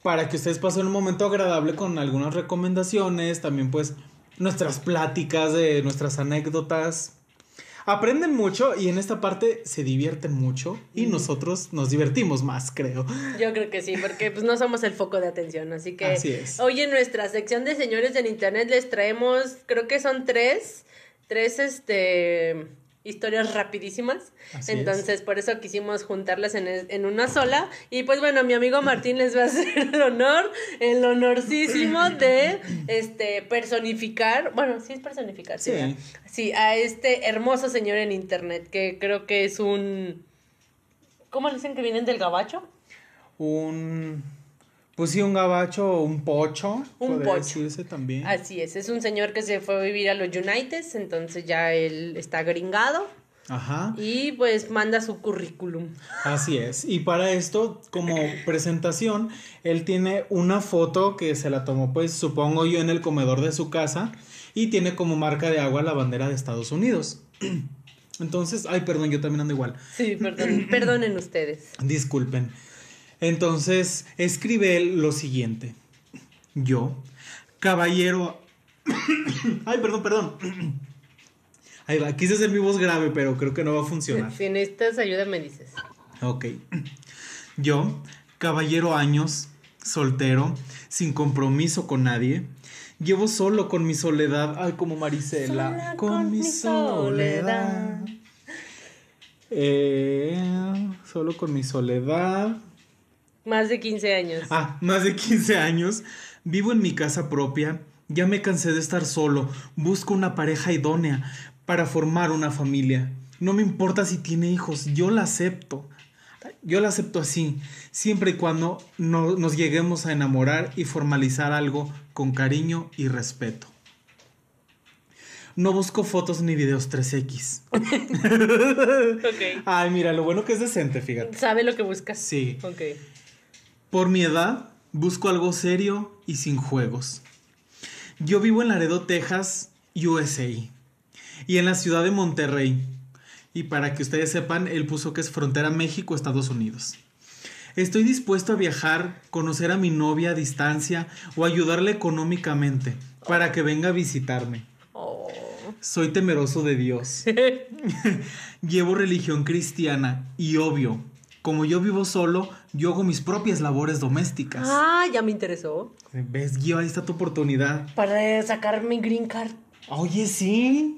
para que ustedes pasen un momento agradable con algunas recomendaciones, también pues nuestras pláticas de nuestras anécdotas. Aprenden mucho y en esta parte se divierten mucho y nosotros nos divertimos más, creo. Yo creo que sí, porque pues no somos el foco de atención, así que Así es. hoy en nuestra sección de señores en internet les traemos, creo que son tres, tres este historias rapidísimas. Así es. Entonces, por eso quisimos juntarlas en, en una sola. Y pues bueno, mi amigo Martín les va a hacer el honor, el honorísimo de este personificar, bueno, sí es personificar, sí. Sí, a este hermoso señor en internet, que creo que es un ¿Cómo le dicen que vienen del gabacho? Un, pues sí, un gabacho un pocho. Un pocho. decirse también. Así es, es un señor que se fue a vivir a los United, entonces ya él está gringado Ajá. y pues manda su currículum. Así es. Y para esto, como presentación, él tiene una foto que se la tomó, pues supongo yo, en el comedor de su casa y tiene como marca de agua la bandera de Estados Unidos. Entonces, ay, perdón, yo también ando igual. Sí, perdón, perdonen ustedes. Disculpen. Entonces, escribe él lo siguiente. Yo, caballero... ay, perdón, perdón. Ahí va, quise hacer mi voz grave, pero creo que no va a funcionar. Si necesitas ayuda me dices. Ok. Yo, caballero años, soltero, sin compromiso con nadie, llevo solo con mi soledad. Ay, como Marisela. Sola con, mi soledad. Eh, solo con mi soledad. Más de 15 años. Ah, más de 15 años. Vivo en mi casa propia. Ya me cansé de estar solo. Busco una pareja idónea para formar una familia. No me importa si tiene hijos, yo la acepto. Yo la acepto así, siempre y cuando no- nos lleguemos a enamorar y formalizar algo con cariño y respeto. No busco fotos ni videos 3X. Ok. Ay, mira, lo bueno que es decente, fíjate. ¿Sabe lo que buscas? Sí. Ok. Por mi edad, busco algo serio y sin juegos. Yo vivo en Laredo, Texas, USA. Y en la ciudad de Monterrey. Y para que ustedes sepan, él puso que es frontera México-Estados Unidos. Estoy dispuesto a viajar, conocer a mi novia a distancia o ayudarle económicamente para que venga a visitarme. Soy temeroso de Dios. Llevo religión cristiana y obvio, como yo vivo solo, yo hago mis propias labores domésticas. Ah, ya me interesó. ¿Ves, Gio? Ahí está tu oportunidad. Para sacar mi green card. Oye, sí.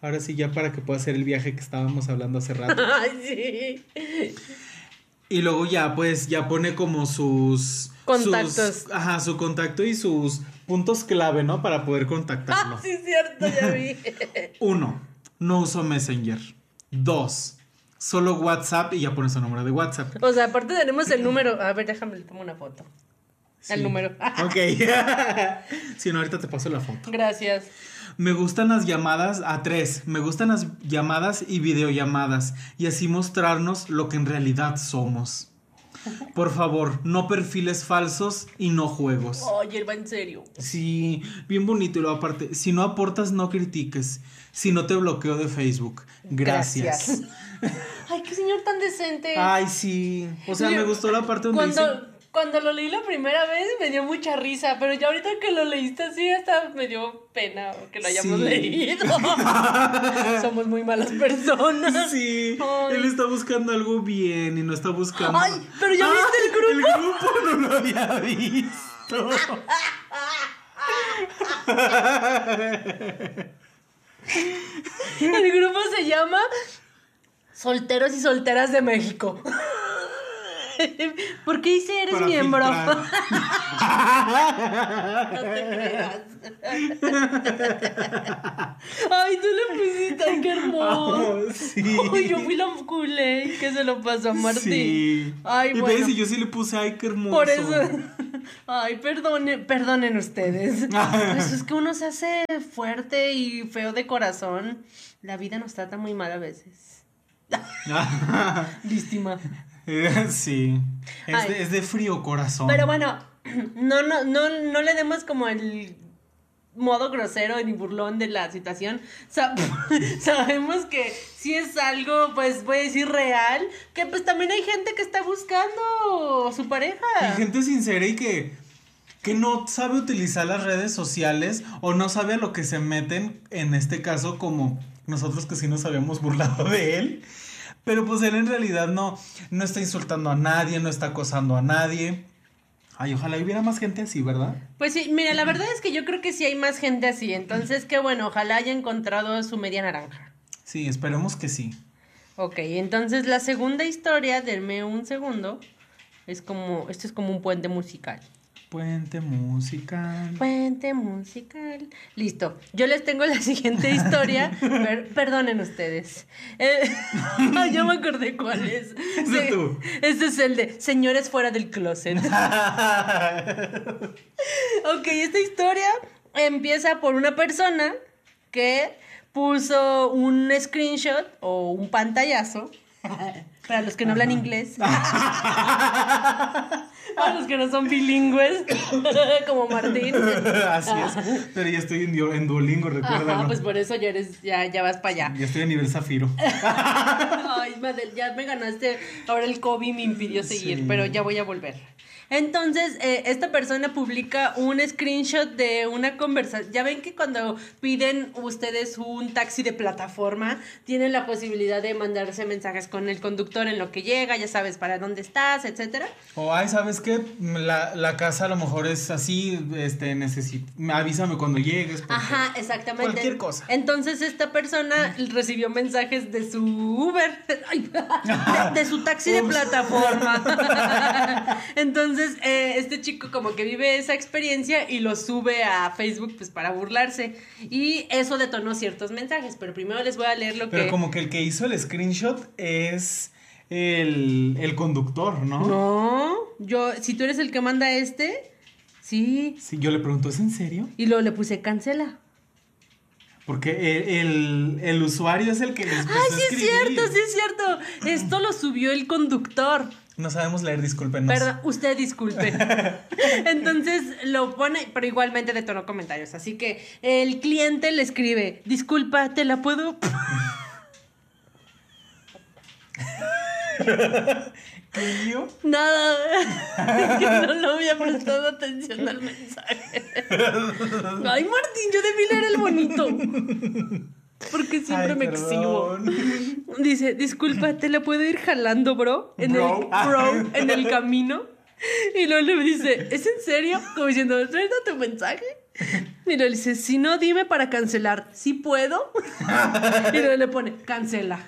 Ahora sí, ya para que pueda hacer el viaje que estábamos hablando hace rato. Ay, sí. Y luego ya, pues, ya pone como sus... Contactos. sus- ajá, su contacto y sus puntos clave, ¿no? Para poder contactarlo. Ah, sí, cierto, ya vi. Uno, no uso Messenger. Dos, solo WhatsApp y ya pone su número de WhatsApp. O sea, aparte tenemos el número. A ver, déjame, le tomo una foto. El número. Ok. si no, ahorita te paso la foto. Gracias. Me gustan las llamadas a tres. Me gustan las llamadas y videollamadas. Y así mostrarnos lo que en realidad somos. Por favor, no perfiles falsos y no juegos. Oye, él va en serio. Sí, bien bonito. Y luego aparte, si no aportas, no critiques. Si no te bloqueo de Facebook. Gracias. Ay, qué señor tan decente. Ay, sí. O sea, me gustó la parte donde cuando, dice... cuando lo leí la primera vez me dio mucha risa, pero ya ahorita que lo leíste así hasta me dio pena que lo hayamos Sí. leído. Somos muy malas personas. Sí, Ay. él está buscando algo bien y no está buscando. Ay, pero ya viste el grupo. El grupo no lo había visto. El grupo se llama Solteros y Solteras de México. ¿Por qué dice eres Para miembro? No te creas. Ay, tú le pusiste, ay, qué hermoso. Oh, sí. Ay, yo fui la culé que se lo pasó a Martín. Sí. Ay, y bueno. ves, y yo sí le puse, ay, qué hermoso. Por eso. Ay, perdonen, perdonen ustedes. Pues es que uno se hace fuerte y feo de corazón. La vida nos trata muy mal a veces. Víctima. sí. Es de, es de frío corazón. Pero bueno, no, no, no, no le demos como el modo grosero ni burlón de la situación. Sa- sabemos que si es algo, pues voy a decir real, que pues también hay gente que está buscando su pareja. Y gente sincera y que, que no sabe utilizar las redes sociales o no sabe a lo que se meten, en este caso como nosotros que sí nos habíamos burlado de él. Pero pues él en realidad no, no está insultando a nadie, no está acosando a nadie. Ay, ojalá hubiera más gente así, ¿verdad? Pues sí, mira, la verdad es que yo creo que sí hay más gente así, entonces qué bueno, ojalá haya encontrado su media naranja. Sí, esperemos que sí. Ok, entonces la segunda historia, denme un segundo, es como, esto es como un puente musical. Puente musical. Puente musical. Listo. Yo les tengo la siguiente historia. Per- perdonen ustedes. Eh, ya me acordé cuál es. Sí, tú. Este es el de Señores fuera del closet. ok, esta historia empieza por una persona que puso un screenshot o un pantallazo. Para los que no hablan inglés. Para los que no son bilingües, como Martín. Así es. Pero ya estoy en, Duolingo, recuérdalo. Ajá, pues por eso ya eres, ya, ya vas para allá. Ya estoy a nivel zafiro. Ay, Madel, ya me ganaste. Ahora el COVID me impidió seguir, Sí. pero ya voy a volver. Entonces, eh, esta persona publica un screenshot de una conversación. Ya ven que cuando piden ustedes un taxi de plataforma, tienen la posibilidad de mandarse mensajes con el conductor en lo que llega, ya sabes para dónde estás, etcétera. O, ay, ¿sabes qué? La, la casa a lo mejor es así, este, necesito, avísame cuando llegues. Ajá, exactamente. Cualquier cosa. Entonces esta persona recibió mensajes de su Uber, de, de su taxi de plataforma. Entonces eh, este chico como que vive esa experiencia y lo sube a Facebook pues para burlarse. Y eso detonó ciertos mensajes, pero primero les voy a leer lo Pero que... como que el que hizo el screenshot es el, el conductor, ¿no? No, yo, si tú eres el que manda este, sí. Sí, yo le pregunto, ¿es en serio? Y luego le puse cancela. Porque el, el- el usuario es el que les Ay, a sí es cierto, sí es cierto. Esto lo subió el conductor. No sabemos leer, discúlpenos. Perdón, usted disculpe. Entonces lo pone, pero igualmente detonó comentarios. Así que el cliente le escribe, disculpa, ¿te la puedo? ¿Qué yo? Nada, es que no le había prestado atención al mensaje. Ay, Martín, yo debí leer el bonito. Porque siempre Ay, me exhibo. Dice, disculpa, ¿te la puedo ir jalando, bro? En Bro. el bro, en el camino. Y luego le dice, ¿es en serio? Como diciendo, ¿es verdad tu mensaje? Y luego le dice, si no, dime para cancelar. ¿Sí puedo? Y luego le pone, cancela.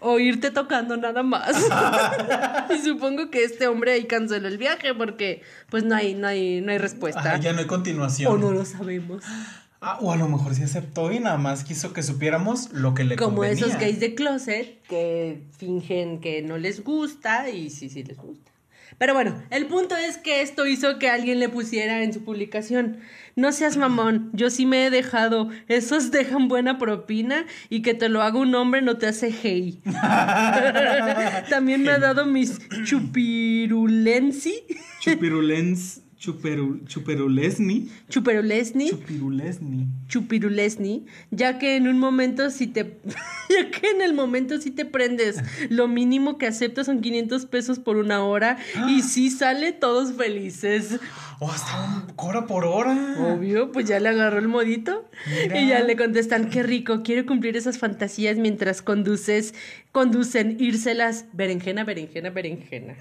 O irte tocando nada más. y supongo que este hombre ahí canceló el viaje porque pues no hay, no hay, no hay respuesta. Ya no hay continuación. o no lo sabemos. Ah, o a lo mejor sí aceptó y nada más quiso que supiéramos lo que le Como convenía. esos gays de closet que fingen que no les gusta y sí, sí les gusta. Pero bueno, el punto es que esto hizo que alguien le pusiera en su publicación. No seas mamón, yo sí me he dejado. Esos dejan buena propina y que te lo haga un hombre no te hace hey. También me ha dado mis chupirulensi, Chupirulens, chuperu, chuperulesni. chuperulesni. Chupirulesni. chupirulesni, ya que en un momento si te ya que en el momento si te prendes, lo mínimo que aceptas son 500 pesos por una hora y si sale todos felices. O hasta un hora por hora. Obvio, pues ya le agarró el modito Mira. y ya le contestan, "Qué rico, quiero cumplir esas fantasías mientras conduces conducen írselas berenjena, berenjena, berenjena."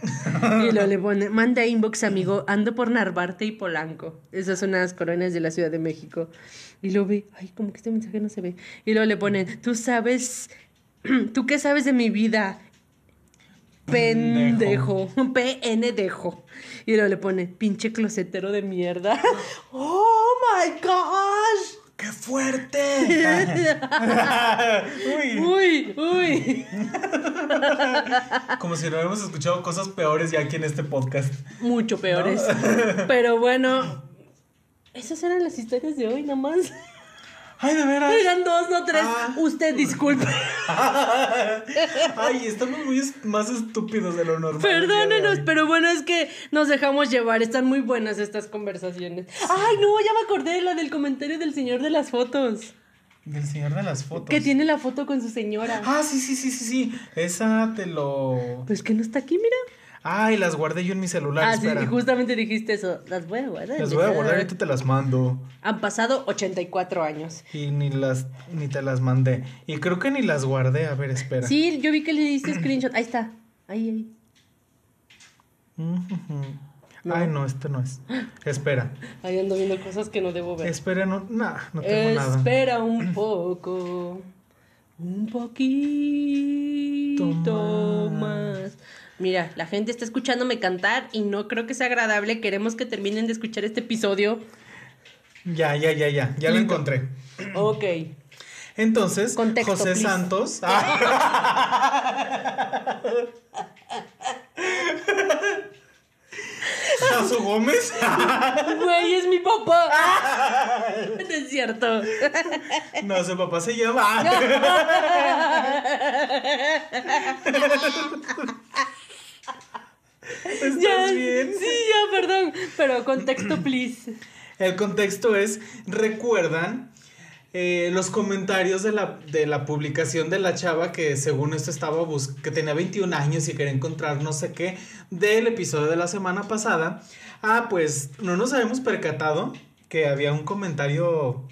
y lo le pone, "Manda inbox, amigo, ando por Narvarte y Polanco." Esas son las colonias de la Ciudad de México. Y lo ve, ay, como que este mensaje no se ve. Y luego le ponen, "Tú sabes ¿Tú qué sabes de mi vida?" Pendejo. PNdejo. Y luego le pone, pinche closetero de mierda. ¡Oh my gosh! ¡Qué fuerte! Uy, Uy, uy. como si no hubiéramos escuchado cosas peores ya aquí en este podcast. Mucho peores. Pero bueno, esas eran las historias de hoy, nada más. Ay, de veras. Eran dos, no tres. Ah. Usted disculpe. Ay, estamos muy más estúpidos de lo normal. Perdónenos, pero bueno, es que nos dejamos llevar. Están muy buenas estas conversaciones. Ay, no, ya me acordé de la del comentario del señor de las fotos. Del señor de las fotos. Que tiene la foto con su señora. Ah, sí, sí, sí, sí, sí. Esa te lo. Pues que no está aquí, mira. Ay, las guardé yo en mi celular. Ah, sí, espera. y justamente dijiste eso. Las voy a guardar. Las voy a guardar, ahorita te las mando. Han pasado 84 años. Y ni las ni te las mandé. Y creo que ni las guardé. A ver, espera. Sí, yo vi que le diste screenshot. Ahí está. Ahí, ahí. Ay, no, este no es. Espera. Ahí ando viendo cosas que no debo ver. Espera, no, nah, no tengo nada. Espera un poco. Un poquito más. Mira, la gente está escuchándome cantar y no creo que sea agradable. Queremos que terminen de escuchar este episodio. Ya, ya, ya, ya. Ya lo encontré. Ok. Entonces, Contexto, José please. Santos. Ah. Gómez. Güey, es mi papá. No es cierto. No, su papá se llama. ¿Estás Ya, bien? Sí, ya, perdón. Pero contexto, please. El contexto es, ¿recuerdan eh, los comentarios de la, de la publicación de la chava que según esto estaba bus que tenía 21 años y quería encontrar no sé qué del episodio de la semana pasada? Ah, pues no nos habíamos percatado que había un comentario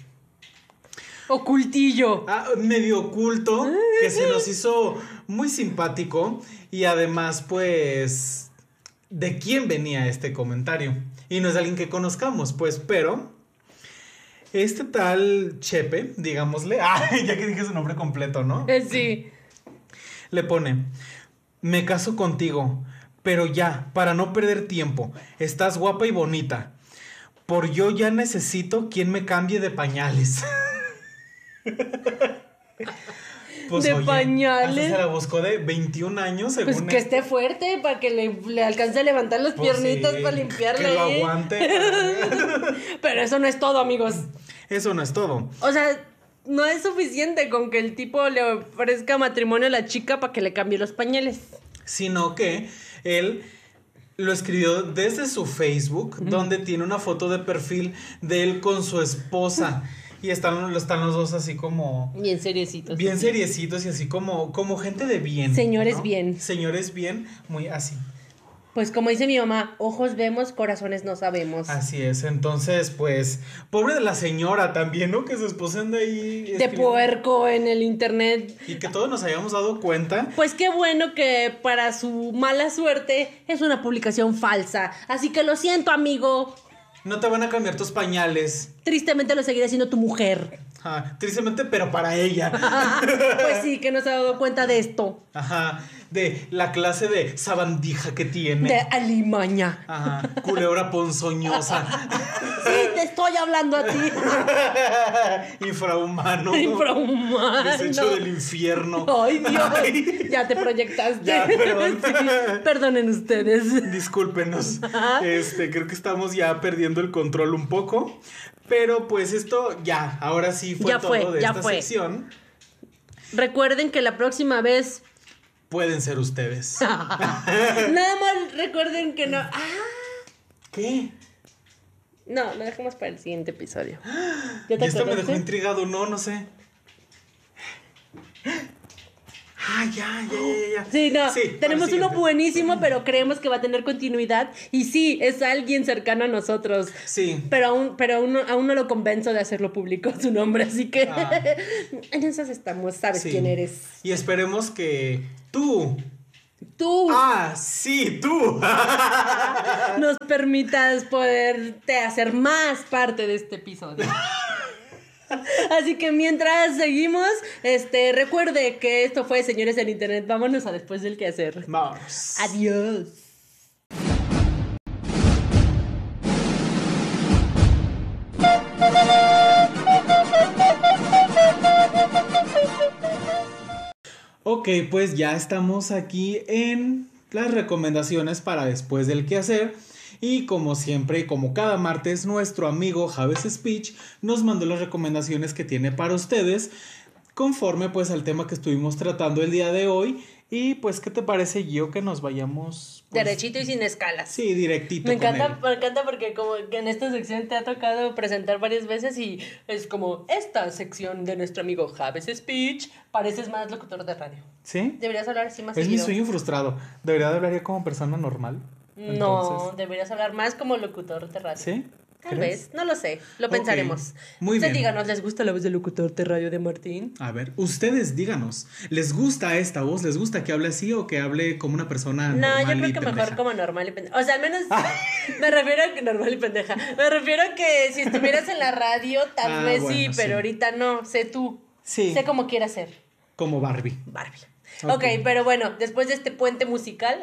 Ocultillo. ah, medio oculto que se nos hizo muy simpático y además pues de quién venía este comentario. Y no es alguien que conozcamos, pues, pero este tal Chepe, digámosle, ah, ya que dije su nombre completo, ¿no? Eh, Sí. Le pone, me caso contigo, pero ya, para no perder tiempo, estás guapa y bonita. Por yo ya necesito quien me cambie de pañales. Pues, De pañales. hasta se la buscó de 21 años, según Pues que esto. esté fuerte para que le, le alcance a levantar las Pues piernitas sí, para limpiarle. Que lo aguante. Pero eso no es todo, amigos. Eso no es todo. O sea, no es suficiente con que el tipo le ofrezca matrimonio a la chica para que le cambie los pañales. Sino que él lo escribió desde su Facebook, donde tiene una foto de perfil de él con su esposa. Y están, están los dos así como... Bien seriecitos. Bien seriecitos y así como, como gente de bien. Señores bien. Señores bien, muy así. Pues como dice mi mamá, ojos vemos, corazones no sabemos. Así es. Entonces, pues, pobre de la señora también, ¿no? Que su esposa anda ahí. de escribiendo. puerco en el internet. Y que todos nos hayamos dado cuenta. Pues qué bueno que para su mala suerte es una publicación falsa. Así que lo siento, amigo. No te van a cambiar tus pañales. Tristemente lo seguirá siendo tu mujer. Ajá, tristemente, pero para ella. pues sí, que no se ha dado cuenta de esto. Ajá, de la clase de sabandija que tiene. De alimaña. Ajá, culebra ponzoñosa. Sí, te estoy hablando a ti. Infrahumano. Infrahumano. Desecho del infierno. Ay, Dios. Ay, Ya te proyectaste. Ya, perdón. Sí, Perdonen ustedes. Discúlpenos. Este, creo que estamos ya perdiendo el control un poco. Pero pues esto ya, ahora sí fue Ya todo fue, de ya esta fue. sección. Recuerden que la próxima vez. Pueden ser ustedes. Nada más recuerden que no. Ah, ¿Qué? no, lo dejamos para el siguiente episodio. ¿Ya te esto me dejó intrigado, no, no sé. Ah, ya, ya, ya, ya. Sí, no, Sí, tenemos uno buenísimo, pero creemos que va a tener continuidad. Y sí, es alguien cercano a nosotros. Sí. Pero aún, pero aún, no, aún no lo convenzo de hacerlo público su nombre, así que Ah. en esas estamos, sabes Sí. quién eres. Y esperemos que tú. Tú Ah, sí, tú. nos permitas poderte hacer más parte de este episodio. Así que mientras seguimos, este, recuerde que esto fue Señores del Internet. Vámonos a después del quehacer. Vamos. Adiós. Ok, pues ya estamos aquí en las recomendaciones para después del quehacer. Y como siempre, y como cada martes, nuestro amigo Javes Speech nos mandó las recomendaciones que tiene para ustedes, conforme pues al tema que estuvimos tratando el día de hoy. Y pues, ¿qué te parece, Gio, que nos vayamos? pues, Derechito y sin escalas. Sí, directito. Me con encanta, él. me encanta porque como que en esta sección te ha tocado presentar varias veces y es como esta sección de nuestro amigo Javes Speech, pareces más locutor de radio. ¿Sí? Deberías hablar así más Es mi sueño frustrado. Debería de hablar ya como persona normal. No, Entonces, deberías hablar más como locutor de radio. ¿Sí? Tal ¿Crees? vez, no lo sé, lo pensaremos. muy Usted bien. díganos, ¿les gusta la voz de locutor de radio de Martín? A ver, ustedes díganos, ¿les gusta esta voz? ¿Les gusta que hable así o que hable como una persona No, normal yo creo y que pendeja? mejor como normal y pendeja. O sea, al menos me refiero a que normal y pendeja. Me refiero a que si estuvieras en la radio, tal Ah, vez sí, pero sí. ahorita no. Sé tú. Sí. Sé cómo quieras ser. Como Barbie. Barbie. Ok. ok, pero bueno, después de este puente musical,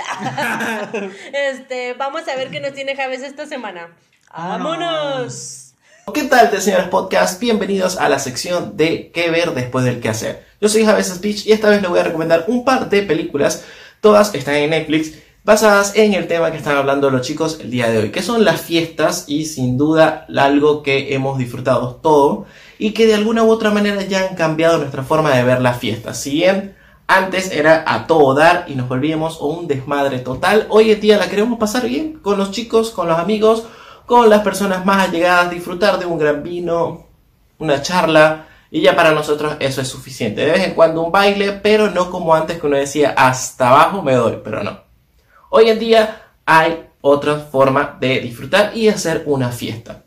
este, vamos a ver qué nos tiene Javes esta semana. ¡Vámonos! ¿Qué tal, señores podcast? Bienvenidos a la sección de qué ver después del qué hacer. Yo soy Javes Speech y esta vez les voy a recomendar un par de películas, todas están en Netflix, basadas en el tema que están hablando los chicos el día de hoy, que son las fiestas y sin duda algo que hemos disfrutado todo y que de alguna u otra manera ya han cambiado nuestra forma de ver las fiestas. Si bien antes era a todo dar y nos volvíamos un desmadre total, hoy en día la queremos pasar bien con los chicos, con los amigos, con las personas más allegadas, disfrutar de un gran vino, una charla, y ya para nosotros eso es suficiente. De vez en cuando un baile, pero no como antes que uno decía hasta abajo me doy, pero no. Hoy en día hay otra forma de disfrutar y hacer una fiesta.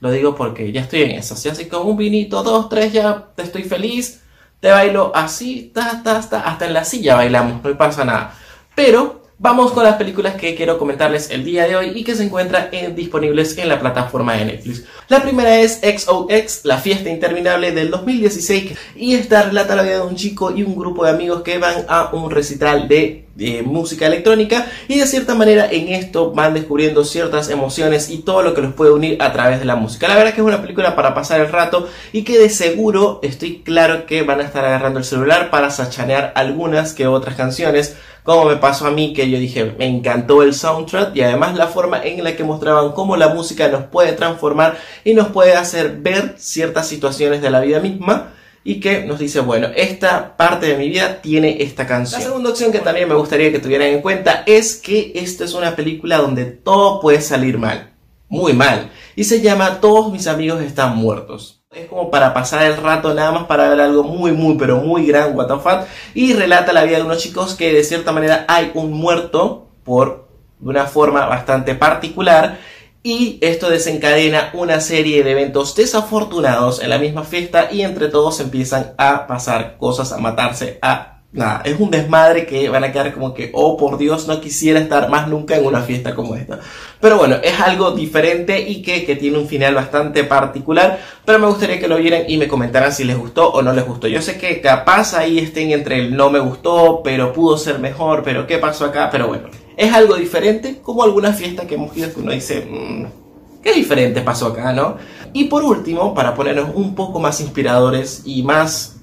Lo digo porque ya estoy en eso. Si así con un vinito, dos, tres, ya estoy feliz. Te bailo así, ta, ta, ta, hasta en la silla bailamos, no pasa nada. Pero vamos con las películas que quiero comentarles el día de hoy y que se encuentran en- disponibles en la plataforma de Netflix. La primera es XOX, la fiesta interminable del 2016 y esta relata la vida de un chico y un grupo de amigos que van a un recital de, de música electrónica y de cierta manera en esto van descubriendo ciertas emociones y todo lo que los puede unir a través de la música. La verdad que es una película para pasar el rato y que de seguro estoy claro que van a estar agarrando el celular para sachanear algunas que otras canciones como me pasó a mí que yo dije me encantó el soundtrack y además la forma en la que mostraban cómo la música nos puede transformar y nos puede hacer ver ciertas situaciones de la vida misma y que nos dice, bueno, esta parte de mi vida tiene esta canción. La segunda opción que también me gustaría que tuvieran en cuenta es que esta es una película donde todo puede salir mal, muy mal, y se llama Todos mis amigos están muertos. Es como para pasar el rato nada más para ver algo muy, muy, pero muy gran, what the fuck, y relata la vida de unos chicos que de cierta manera hay un muerto por de una forma bastante particular y esto desencadena una serie de eventos desafortunados en la misma fiesta y entre todos empiezan a pasar cosas, a matarse, a nada, es un desmadre que van a quedar como que, oh por Dios, no quisiera estar más nunca en una fiesta como esta. Pero bueno, es algo diferente y que, que tiene un final bastante particular, pero me gustaría que lo vieran y me comentaran si les gustó o no les gustó. Yo sé que capaz ahí estén entre el no me gustó, pero pudo ser mejor, pero qué pasó acá, pero bueno, es algo diferente, como alguna fiesta que hemos ido que uno dice, "Mm, qué diferente pasó acá, ¿no? Y por último, para ponernos un poco más inspiradores y más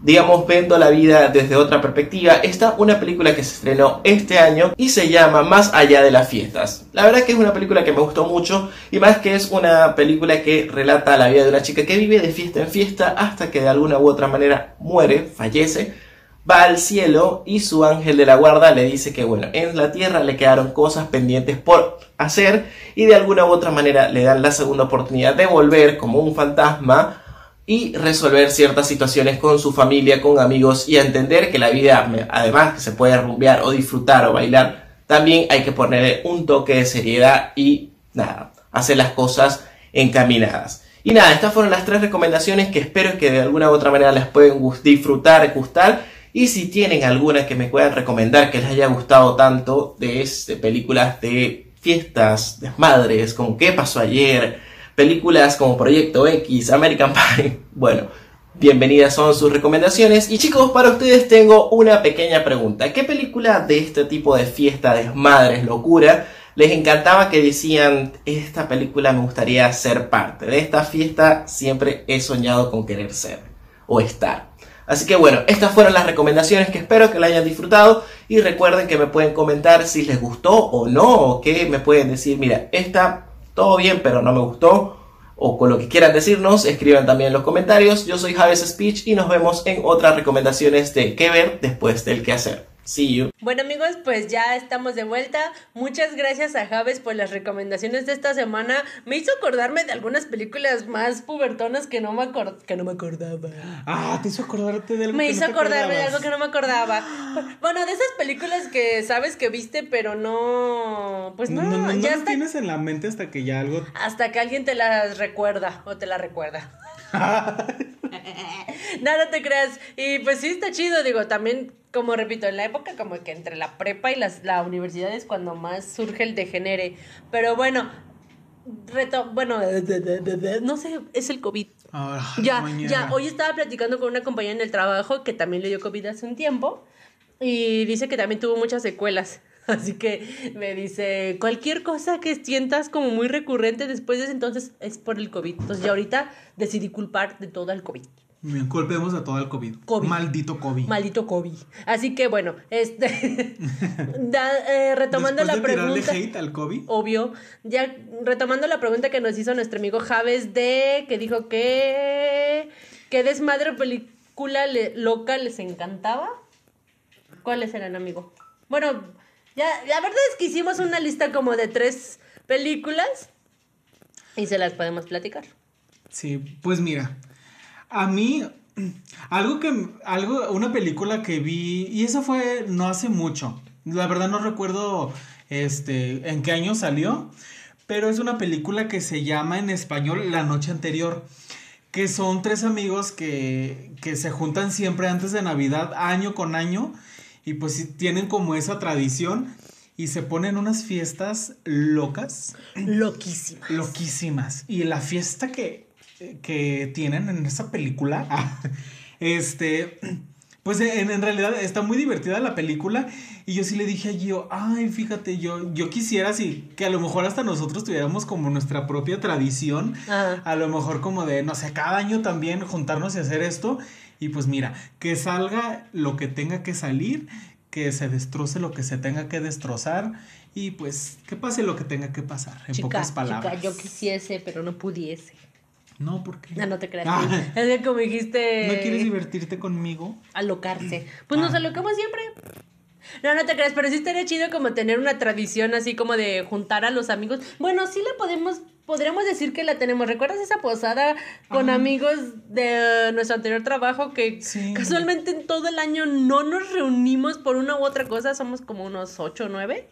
digamos, viendo la vida desde otra perspectiva, está una película que se estrenó este año y se llama Más allá de las fiestas. La verdad que es una película que me gustó mucho y más que es una película que relata la vida de una chica que vive de fiesta en fiesta hasta que de alguna u otra manera muere, fallece, va al cielo y su ángel de la guarda le dice que bueno, en la tierra le quedaron cosas pendientes por hacer y de alguna u otra manera le dan la segunda oportunidad de volver como un fantasma y resolver ciertas situaciones con su familia, con amigos y a entender que la vida, además que se puede rumbear o disfrutar o bailar, también hay que ponerle un toque de seriedad y nada, hacer las cosas encaminadas. Y nada, estas fueron las tres recomendaciones que espero que de alguna u otra manera les pueden disfrutar, gustar. Y si tienen alguna que me puedan recomendar que les haya gustado tanto de, este, películas de fiestas, desmadres, como qué pasó ayer, películas como Proyecto X, American Pie, bueno, bienvenidas son sus recomendaciones. Y chicos, para ustedes tengo una pequeña pregunta. ¿Qué película de este tipo de fiesta, desmadres, locura, les encantaba que decían, esta película me gustaría ser parte? De esta fiesta siempre he soñado con querer ser o estar. Así que bueno, estas fueron las recomendaciones que espero que la hayan disfrutado y recuerden que me pueden comentar si les gustó o no, o que me pueden decir, mira, esta todo bien, pero no me gustó, o con lo que quieran decirnos, escriban también en los comentarios. Yo soy Javes Speech y nos vemos en otras recomendaciones de qué ver después del qué hacer. See you. Bueno amigos, pues ya estamos de vuelta. Muchas gracias a Javes por las recomendaciones de esta semana. Me hizo acordarme de algunas películas más pubertonas que no me, acor- que no me acordaba. Ah, te hizo acordarte de algo Me que hizo no te acordarme de algo que no me acordaba. Bueno, de esas películas que sabes que viste, pero no. Pues no, No, no, no, ya hasta, tienes en la mente hasta que ya algo. hasta que alguien te las recuerda o te la recuerda. Nada te creas. Y pues sí está chido, digo, también, como repito, en la época como que entre la prepa y las, la universidad es cuando más surge el degenere. Pero bueno, reto, bueno, no sé, es el COVID. Ah, Ya, mañana. ya, hoy estaba platicando con una compañera en el trabajo que también le dio COVID hace un tiempo y dice que también tuvo muchas secuelas. Así que me dice, cualquier cosa que sientas como muy recurrente después de ese entonces es por el COVID. Entonces ya ahorita decidí culpar de todo al COVID. Bien, culpemos a todo el COVID. COVID. Maldito COVID. Maldito COVID. Así que bueno, este, da- eh, retomando Después la de pregunta. hate al COVID. Obvio. Ya retomando la pregunta que nos hizo nuestro amigo Javes de que dijo que qué desmadre película le- loca les encantaba. ¿Cuáles eran, amigo? Bueno, ya la verdad es que hicimos una lista como de tres películas y se las podemos platicar. Sí, pues mira, a mí algo que algo una película que vi y eso fue no hace mucho. La verdad no recuerdo este en qué año salió, pero es una película que se llama en español La noche anterior, que son tres amigos que que se juntan siempre antes de Navidad, año con año y pues tienen como esa tradición y se ponen unas fiestas locas Loquísima. loquísimas. Y la fiesta que, que tienen en esa película, este, pues en, en realidad está muy divertida la película. Y yo sí le dije a Gio, ay, fíjate, yo, yo quisiera así, que a lo mejor hasta nosotros tuviéramos como nuestra propia tradición. Ajá. A lo mejor como de, no sé, cada año también juntarnos y hacer esto. Y pues mira, que salga lo que tenga que salir, que se destroce lo que se tenga que destrozar y pues que pase lo que tenga que pasar, en Chica, pocas palabras. chica, yo quisiese, pero no pudiese. No, porque No, no te creas. Ah. Es que como dijiste. ¿No quieres divertirte conmigo? alocarse. Pues nos Ah. alocamos siempre. No, no te creas, pero sí estaría chido como tener una tradición así como de juntar a los amigos. Bueno, sí la podemos, podríamos decir que la tenemos. ¿Recuerdas esa posada con Ajá. amigos de nuestro anterior trabajo que Sí. casualmente en todo el año no nos reunimos por una u otra cosa? Somos como unos ocho o nueve.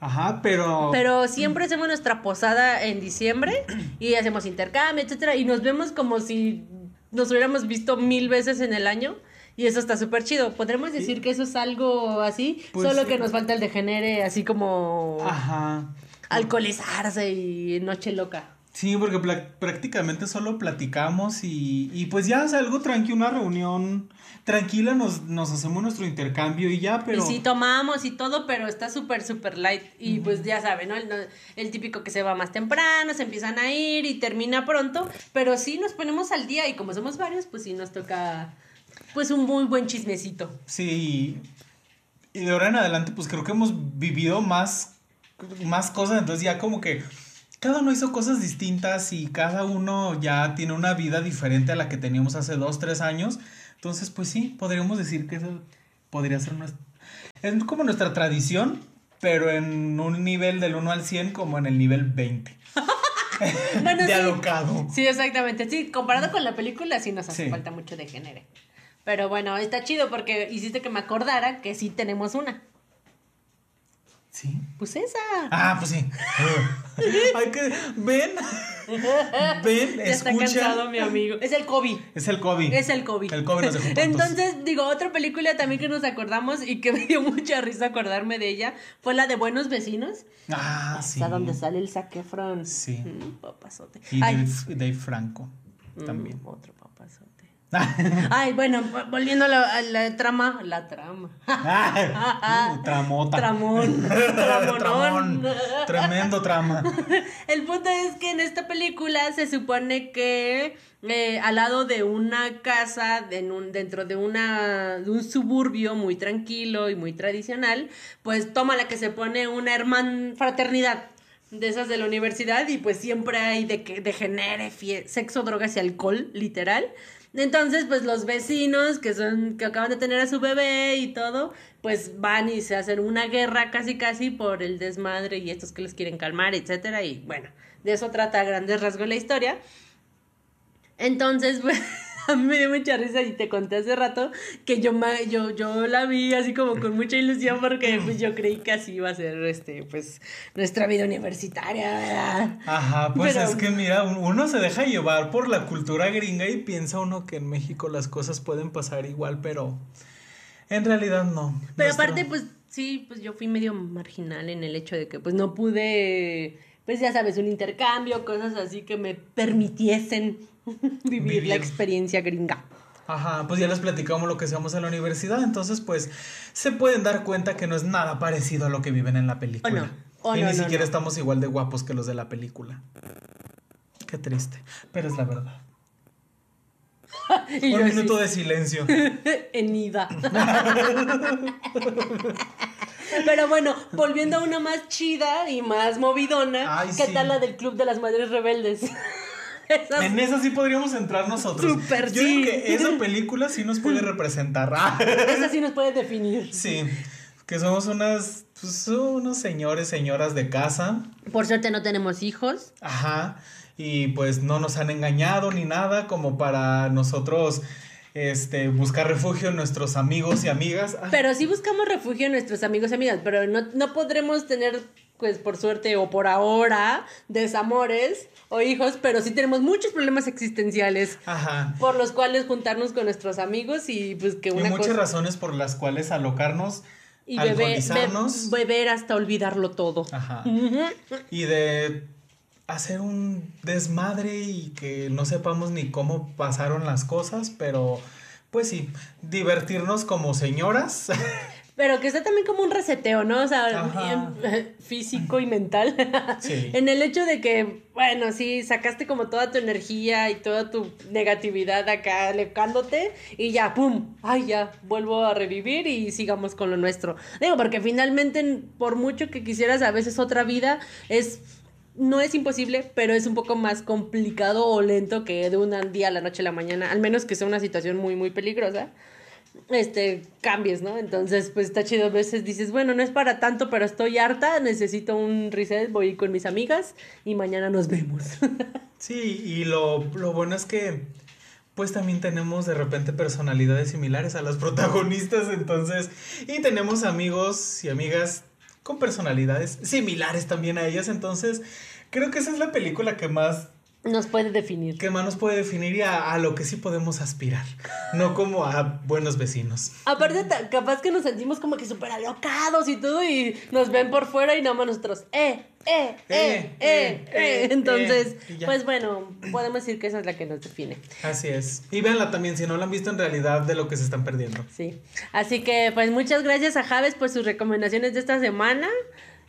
Ajá, pero... Pero siempre hacemos nuestra posada en diciembre y hacemos intercambio, etcétera, y nos vemos como si nos hubiéramos visto mil veces en el año. Y eso está súper chido. ¿Podremos decir que eso es algo así? Pues Solo que nos falta el degenere, así como Ajá. alcoholizarse y noche loca. Sí, porque prácticamente solo platicamos y, y pues ya es algo tranqui, una reunión tranquila, nos, nos hacemos nuestro intercambio y ya, pero... Y sí tomamos y todo, pero está súper, súper light. Y pues ya saben, ¿no? El, el típico que se va más temprano, se empiezan a ir y termina pronto. Pero sí nos ponemos al día y como somos varios, pues sí nos toca pues un muy buen chismecito. Sí, y de ahora en adelante pues creo que hemos vivido más, más cosas, entonces ya como que cada uno hizo cosas distintas y cada uno ya tiene una vida diferente a la que teníamos hace dos, tres años. Entonces pues sí, podríamos decir que eso podría ser nuestra... Es como nuestra tradición, pero en un nivel del 1 al 100 como en el nivel 20. Bueno, de sí. alocado. Sí, exactamente. Sí, comparado con la película, sí nos hace Sí. falta mucho de género. Pero bueno, está chido porque hiciste que me acordara que sí tenemos una. Sí. Pues esa. Ah, pues sí. Hay que... Ven. Ven, ya está escucha. cansado mi amigo. Es el COVID. Es el COVID. Es el COVID. El COVID nos dejó tontos. Entonces, digo, otra película también que nos acordamos y que me dio mucha risa acordarme de ella fue la de Buenos Vecinos. Ah, sí. Hasta donde sale el Zac Efron. Sí. Mm, papazote. Y Dave, Dave Franco también. mm, otro papazote. Ay, bueno, vo- volviendo a la, a la trama. La trama. Uh, tramota. Tramón. Tramonón. Tramón. Tremendo trama. El punto es que en esta película se supone que eh, al lado de una casa, en un, dentro de, una, de un suburbio muy tranquilo y muy tradicional, pues toma la que se pone una herman fraternidad de esas de la universidad y pues siempre hay de que degenere, sexo, drogas y alcohol, literal. Entonces, pues los vecinos que son, que acaban de tener a su bebé y todo, pues van y se hacen una guerra casi casi por el desmadre y estos que los quieren calmar, etcétera. Y bueno, de eso trata a grandes rasgos la historia. Entonces, pues, a mí me dio mucha risa y te conté hace rato que yo, yo, yo la vi así como con mucha ilusión porque pues yo creí que así iba a ser este, pues, nuestra vida universitaria, ¿verdad? Ajá, pues Pero- es que mira, un- uno se deja llevar por la cultura gringa y piensa uno que en México las cosas pueden pasar igual, pero en realidad no. Pero Nuestro- aparte, pues sí, pues yo fui medio marginal en el hecho de que pues no pude, pues ya sabes, un intercambio, cosas así que me permitiesen vivir, Vivir. la experiencia gringa. Ajá, pues ya les platicamos lo que hacemos en la universidad, entonces pues se pueden dar cuenta que no es nada parecido a lo que viven en la película. O no, o y no, ni no, siquiera estamos igual de guapos que los de la película. Qué triste, pero es la verdad. Y Un minuto de silencio. en ida. Pero bueno, volviendo a una más chida y más movidona, Ay, ¿qué sí. tal la del Club de las Madres Rebeldes? Esas- En esa sí podríamos entrar nosotros. Yo sí. digo que esa película sí nos puede representar. Ah, esa sí nos puede definir. sí, que somos unas, pues, unos señores, señoras de casa. Por suerte no tenemos hijos. Ajá. Y pues no nos han engañado ni nada como para nosotros este, buscar refugio en nuestros amigos y amigas. Ay, Pero sí buscamos refugio en nuestros amigos y amigas, pero no, no podremos tener, pues por suerte o por ahora, desamores o hijos, pero sí tenemos muchos problemas existenciales Ajá. por los cuales juntarnos con nuestros amigos y pues que Y una muchas cosa... razones por las cuales alocarnos, Y beber, beber hasta olvidarlo todo. Ajá. Y de hacer un desmadre y que no sepamos ni cómo pasaron las cosas, pero pues sí, divertirnos como señoras. Pero que está también como un reseteo, ¿no? O sea, Ajá. bien, físico y mental. Sí. en el hecho de que, bueno, sí, sacaste como toda tu energía y toda tu negatividad acá alecándote y ya, ¡pum! Ay, ya, vuelvo a revivir y sigamos con lo nuestro. Digo, porque finalmente, por mucho que quisieras a veces otra vida, es... No es imposible, pero es un poco más complicado o lento que de un día a la noche a la mañana, al menos que sea una situación muy, muy peligrosa este, cambies, ¿no? Entonces, pues está chido. A veces dices, bueno, no es para tanto, pero estoy harta, necesito un reset, voy con mis amigas y mañana nos vemos. Sí, y lo, lo bueno es que pues también tenemos de repente personalidades similares a las protagonistas, entonces, y tenemos amigos y amigas con personalidades similares también a ellas, entonces creo que esa es la película que más Nos puede definir. ¿Qué más nos puede definir y a, a lo que sí podemos aspirar? No como a buenos vecinos. Aparte, capaz que nos sentimos como que súper alocados y todo, y nos ven por fuera y nada más nosotros, eh, eh, eh, eh, eh. eh, Entonces, eh, y ya. pues bueno, podemos decir que esa es la que nos define. Así es. Y véanla también, si no la han visto en realidad, de lo que se están perdiendo. Sí. Así que, pues muchas gracias a Javes por sus recomendaciones de esta semana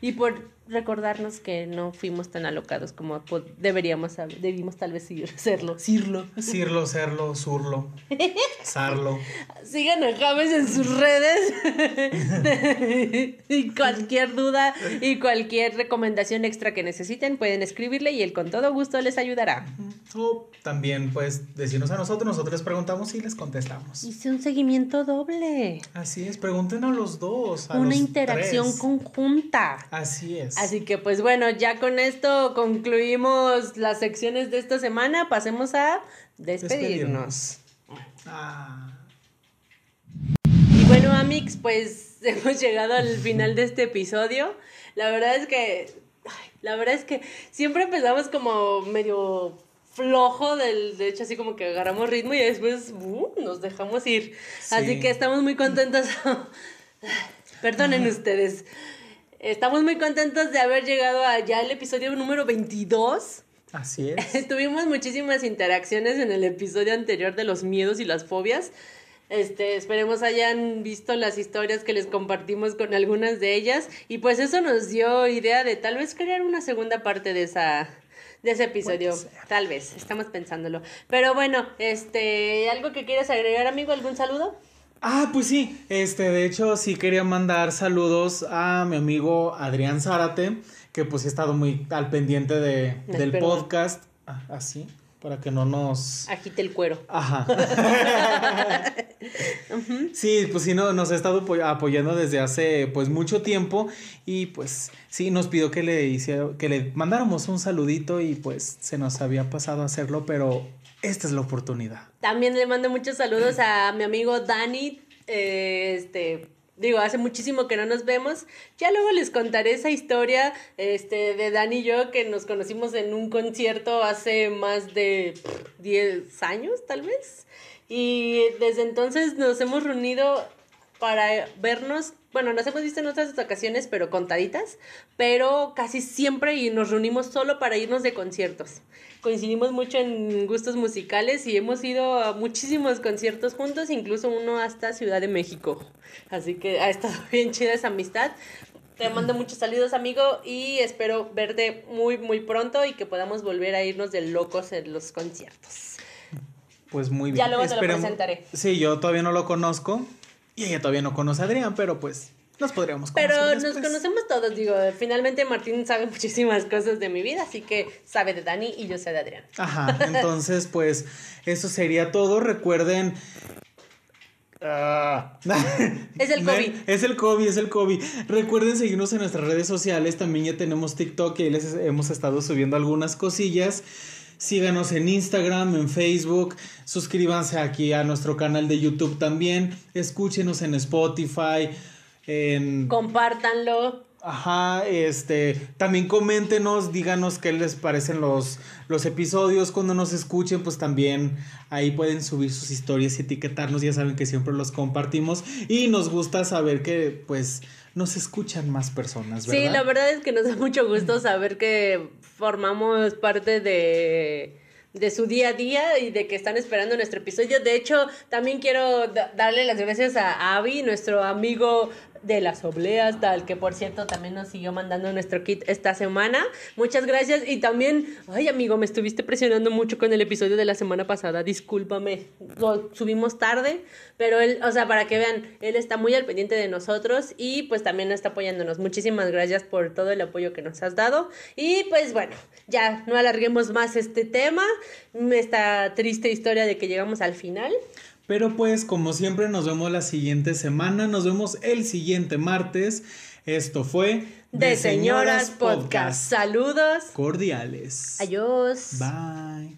y por recordarnos que no fuimos tan alocados como deberíamos debimos tal vez serlo, serlo. Cirlo, serlo, surlo, sarlo. Sigan a Javes en sus redes. y cualquier duda y cualquier recomendación extra que necesiten pueden escribirle y él con todo gusto les ayudará. O también, pues, decirnos a nosotros, nosotros les preguntamos y les contestamos. Hice un seguimiento doble. Así es, pregunten a los dos. a Una los interacción tres. conjunta. Así es. Así que pues bueno, ya con esto concluimos las secciones de esta semana. Pasemos a despedirnos. Ah. Y bueno, Amix, pues hemos llegado al final de este episodio. La verdad es que. ay, la verdad es que siempre empezamos como medio flojo del de hecho así como que agarramos ritmo y después uh, nos dejamos ir así Sí. que estamos muy contentos perdonen ustedes estamos muy contentos de haber llegado a ya el episodio número 22 Así es. Tuvimos muchísimas interacciones en el episodio anterior de los miedos y las fobias. Este, esperemos hayan visto las historias que les compartimos con algunas de ellas y pues eso nos dio idea de tal vez crear una segunda parte de esa de ese episodio, tal vez, estamos pensándolo. Pero bueno, este, algo que quieras agregar, amigo, algún saludo? Ah, pues sí. Este, de hecho, sí quería mandar saludos a mi amigo Adrián Zárate, que pues ha estado muy al pendiente de, del perdón. podcast. Ah, así, para que no nos. Agite el cuero. Ajá. Sí, pues sí, no, nos ha estado apoy- apoyando desde hace pues mucho tiempo y pues sí, nos pidió que le hiciera, que le mandáramos un saludito y pues se nos había pasado a hacerlo, pero esta es la oportunidad. También le mando muchos saludos a mi amigo Dani. eh, este, digo, hace muchísimo que no nos vemos. Ya luego les contaré esa historia este, de Dani y yo que nos conocimos en un concierto hace más de pff, 10 años, tal vez. Y desde entonces nos hemos reunido para vernos, bueno, nos hemos visto en otras ocasiones, pero contaditas, pero casi siempre y nos reunimos solo para irnos de conciertos. Coincidimos mucho en gustos musicales y hemos ido a muchísimos conciertos juntos, incluso uno hasta Ciudad de México. Así que ha estado bien chida esa amistad. Te mando muchos saludos, amigo, y espero verte muy, muy pronto y que podamos volver a irnos de locos en los conciertos. Pues muy bien. Ya luego te lo presentaré. Sí, yo todavía no lo conozco y ella todavía no conoce a Adrián, pero pues nos podríamos conocer Pero nos conocemos todos, digo, finalmente Martín sabe muchísimas cosas de mi vida, así que sabe de Dani y yo sé de Adrián. Ajá, entonces pues eso sería todo. Recuerden... Ah. Es el COVID. Es el COVID, es el COVID. Recuerden seguirnos en nuestras redes sociales. También ya tenemos TikTok y ahí les hemos estado subiendo algunas cosillas. Síganos en Instagram, en Facebook. Suscríbanse aquí a nuestro canal de YouTube también. Escúchenos en Spotify. En Compártanlo. Ajá, este, también coméntenos, díganos qué les parecen los, los episodios, cuando nos escuchen, pues también ahí pueden subir sus historias y etiquetarnos, ya saben que siempre los compartimos y nos gusta saber que pues nos escuchan más personas, ¿verdad? Sí, la verdad es que nos da mucho gusto saber que formamos parte de, de su día a día y de que están esperando nuestro episodio. De hecho, también quiero da- darle las gracias a Avi, nuestro amigo de las obleas, tal que por cierto también nos siguió mandando nuestro kit esta semana. Muchas gracias y también, ay amigo, me estuviste presionando mucho con el episodio de la semana pasada, discúlpame, lo subimos tarde, pero él, o sea, para que vean, él está muy al pendiente de nosotros y pues también está apoyándonos. Muchísimas gracias por todo el apoyo que nos has dado y pues bueno, ya no alarguemos más este tema, esta triste historia de que llegamos al final. Pero pues como siempre nos vemos la siguiente semana, nos vemos el siguiente martes. Esto fue De, Señoras, Podcast. Saludos cordiales. Adiós. Bye.